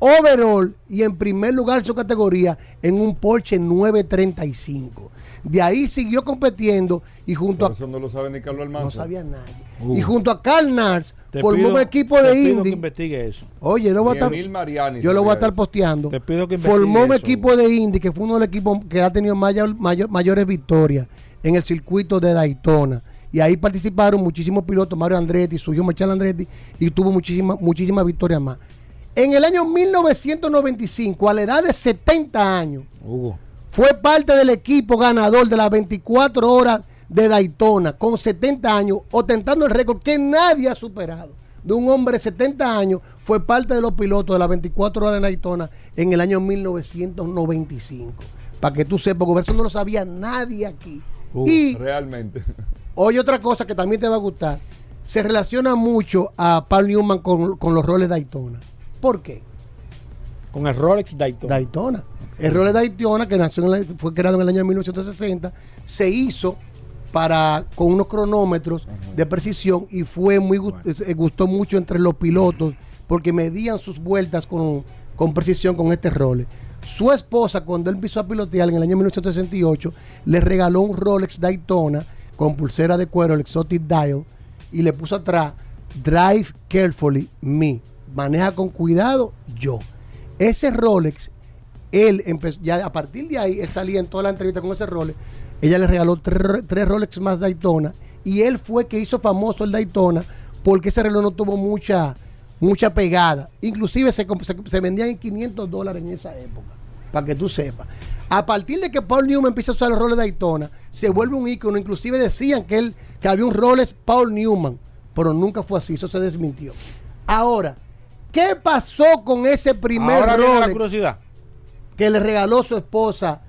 overall y en primer lugar su categoría en un Porsche 935. De ahí siguió compitiendo y junto a eso no lo sabe ni Carlos Almanza. no sabía nadie. Uh. Y junto a Carl Nars Te formó pido- un equipo te de pido Indy. que investigue eso. Oye, yo lo voy a estar, Emil Mariani yo lo voy a sabía estar posteando. Te pido que Formó un eso. equipo de Indy que fue uno de los equipos que ha tenido mayor- mayor- mayores victorias en el circuito de Daytona. Y ahí participaron muchísimos pilotos, Mario Andretti, Sergio Marchal Andretti, y tuvo muchísimas muchísimas victorias más. En el año 1995, a la edad de 70 años, Hugo. fue parte del equipo ganador de las 24 horas de Daytona con 70 años, ostentando el récord que nadie ha superado. De un hombre de 70 años, fue parte de los pilotos de las 24 horas de Daytona en el año 1995. Para que tú sepas, porque eso no lo sabía nadie aquí. Uh, y realmente. Oye, otra cosa que también te va a gustar. Se relaciona mucho a Paul Newman con, con los roles Daytona. ¿Por qué? Con el Rolex Daytona. Daytona. El Rolex Daytona, que nació en la- fue creado en el año 1960, se hizo para con unos cronómetros de precisión y fue muy gu- gustó mucho entre los pilotos porque medían sus vueltas con, con precisión con este Rolex. Su esposa, cuando él empezó a pilotear en el año 1968, le regaló un Rolex Daytona con pulsera de cuero, el Exotic Dial, y le puso atrás Drive Carefully Me. Maneja con cuidado yo. Ese Rolex, él empezó, ya a partir de ahí, él salía en toda la entrevista con ese Rolex. Ella le regaló tres, Rolex más Daytona. Y él fue que hizo famoso el Daytona porque ese reloj no tuvo mucha, mucha pegada. Inclusive se, se, vendían en 500 dólares en esa época. Para que tú sepas. A partir de que Paul Newman empieza a usar el Rolex Daytona, se vuelve un ícono. Inclusive decían que, él, que había un Rolex Paul Newman. Pero nunca fue así. Eso se desmintió. Ahora, ¿qué pasó con ese primer Ahora viene la Rolex curiosidad. que le regaló su esposa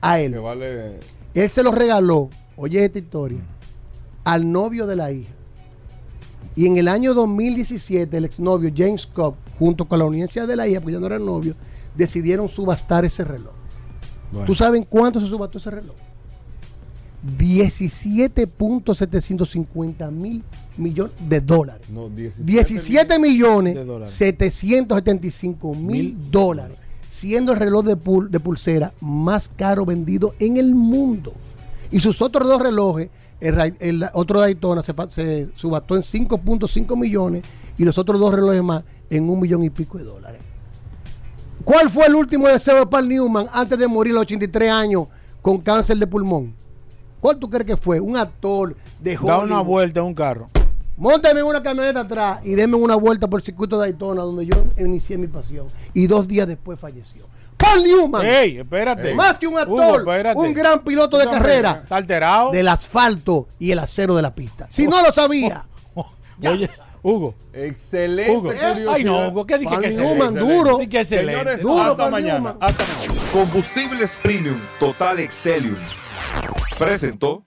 a él? Que vale. Él se lo regaló, oye esta historia, al novio de la hija. Y en el año 2017, el exnovio James Cobb, junto con la audiencia de la hija, porque ya no era novio, decidieron subastar ese reloj. ¿Tú sabes cuánto se subastó ese reloj? 17.750 mil millones de dólares. No, 17, 17 millones de dólares. 775 mil dólares, siendo el reloj de, pul- de pulsera más caro vendido en el mundo. Y sus otros dos relojes, el, el otro Daytona se, se subastó en 5.5 millones y los otros dos relojes más en un millón y pico de dólares. ¿Cuál fue el último deseo de Paul Newman antes de morir a los 83 años con cáncer de pulmón? ¿Cuál tú crees que fue? Un actor de Da una Hollywood. vuelta en un carro. Móntame en una camioneta atrás y denme una vuelta por el circuito de Daytona, donde yo inicié mi pasión. Y dos días después falleció. Paul Newman. Ey, espérate. Más que un actor, un gran piloto de carrera. Está alterado. Del asfalto y el acero de la pista. Si no lo sabía. Oye, Hugo. Excelente Hugo. Ay, no, Hugo, ¿qué dije Paul que Newman, excelente? duro. Di que excelente. Señores, Duro, hasta Paul mañana. Newman. Hasta mañana. Combustibles Premium Total Excelium. Presentó.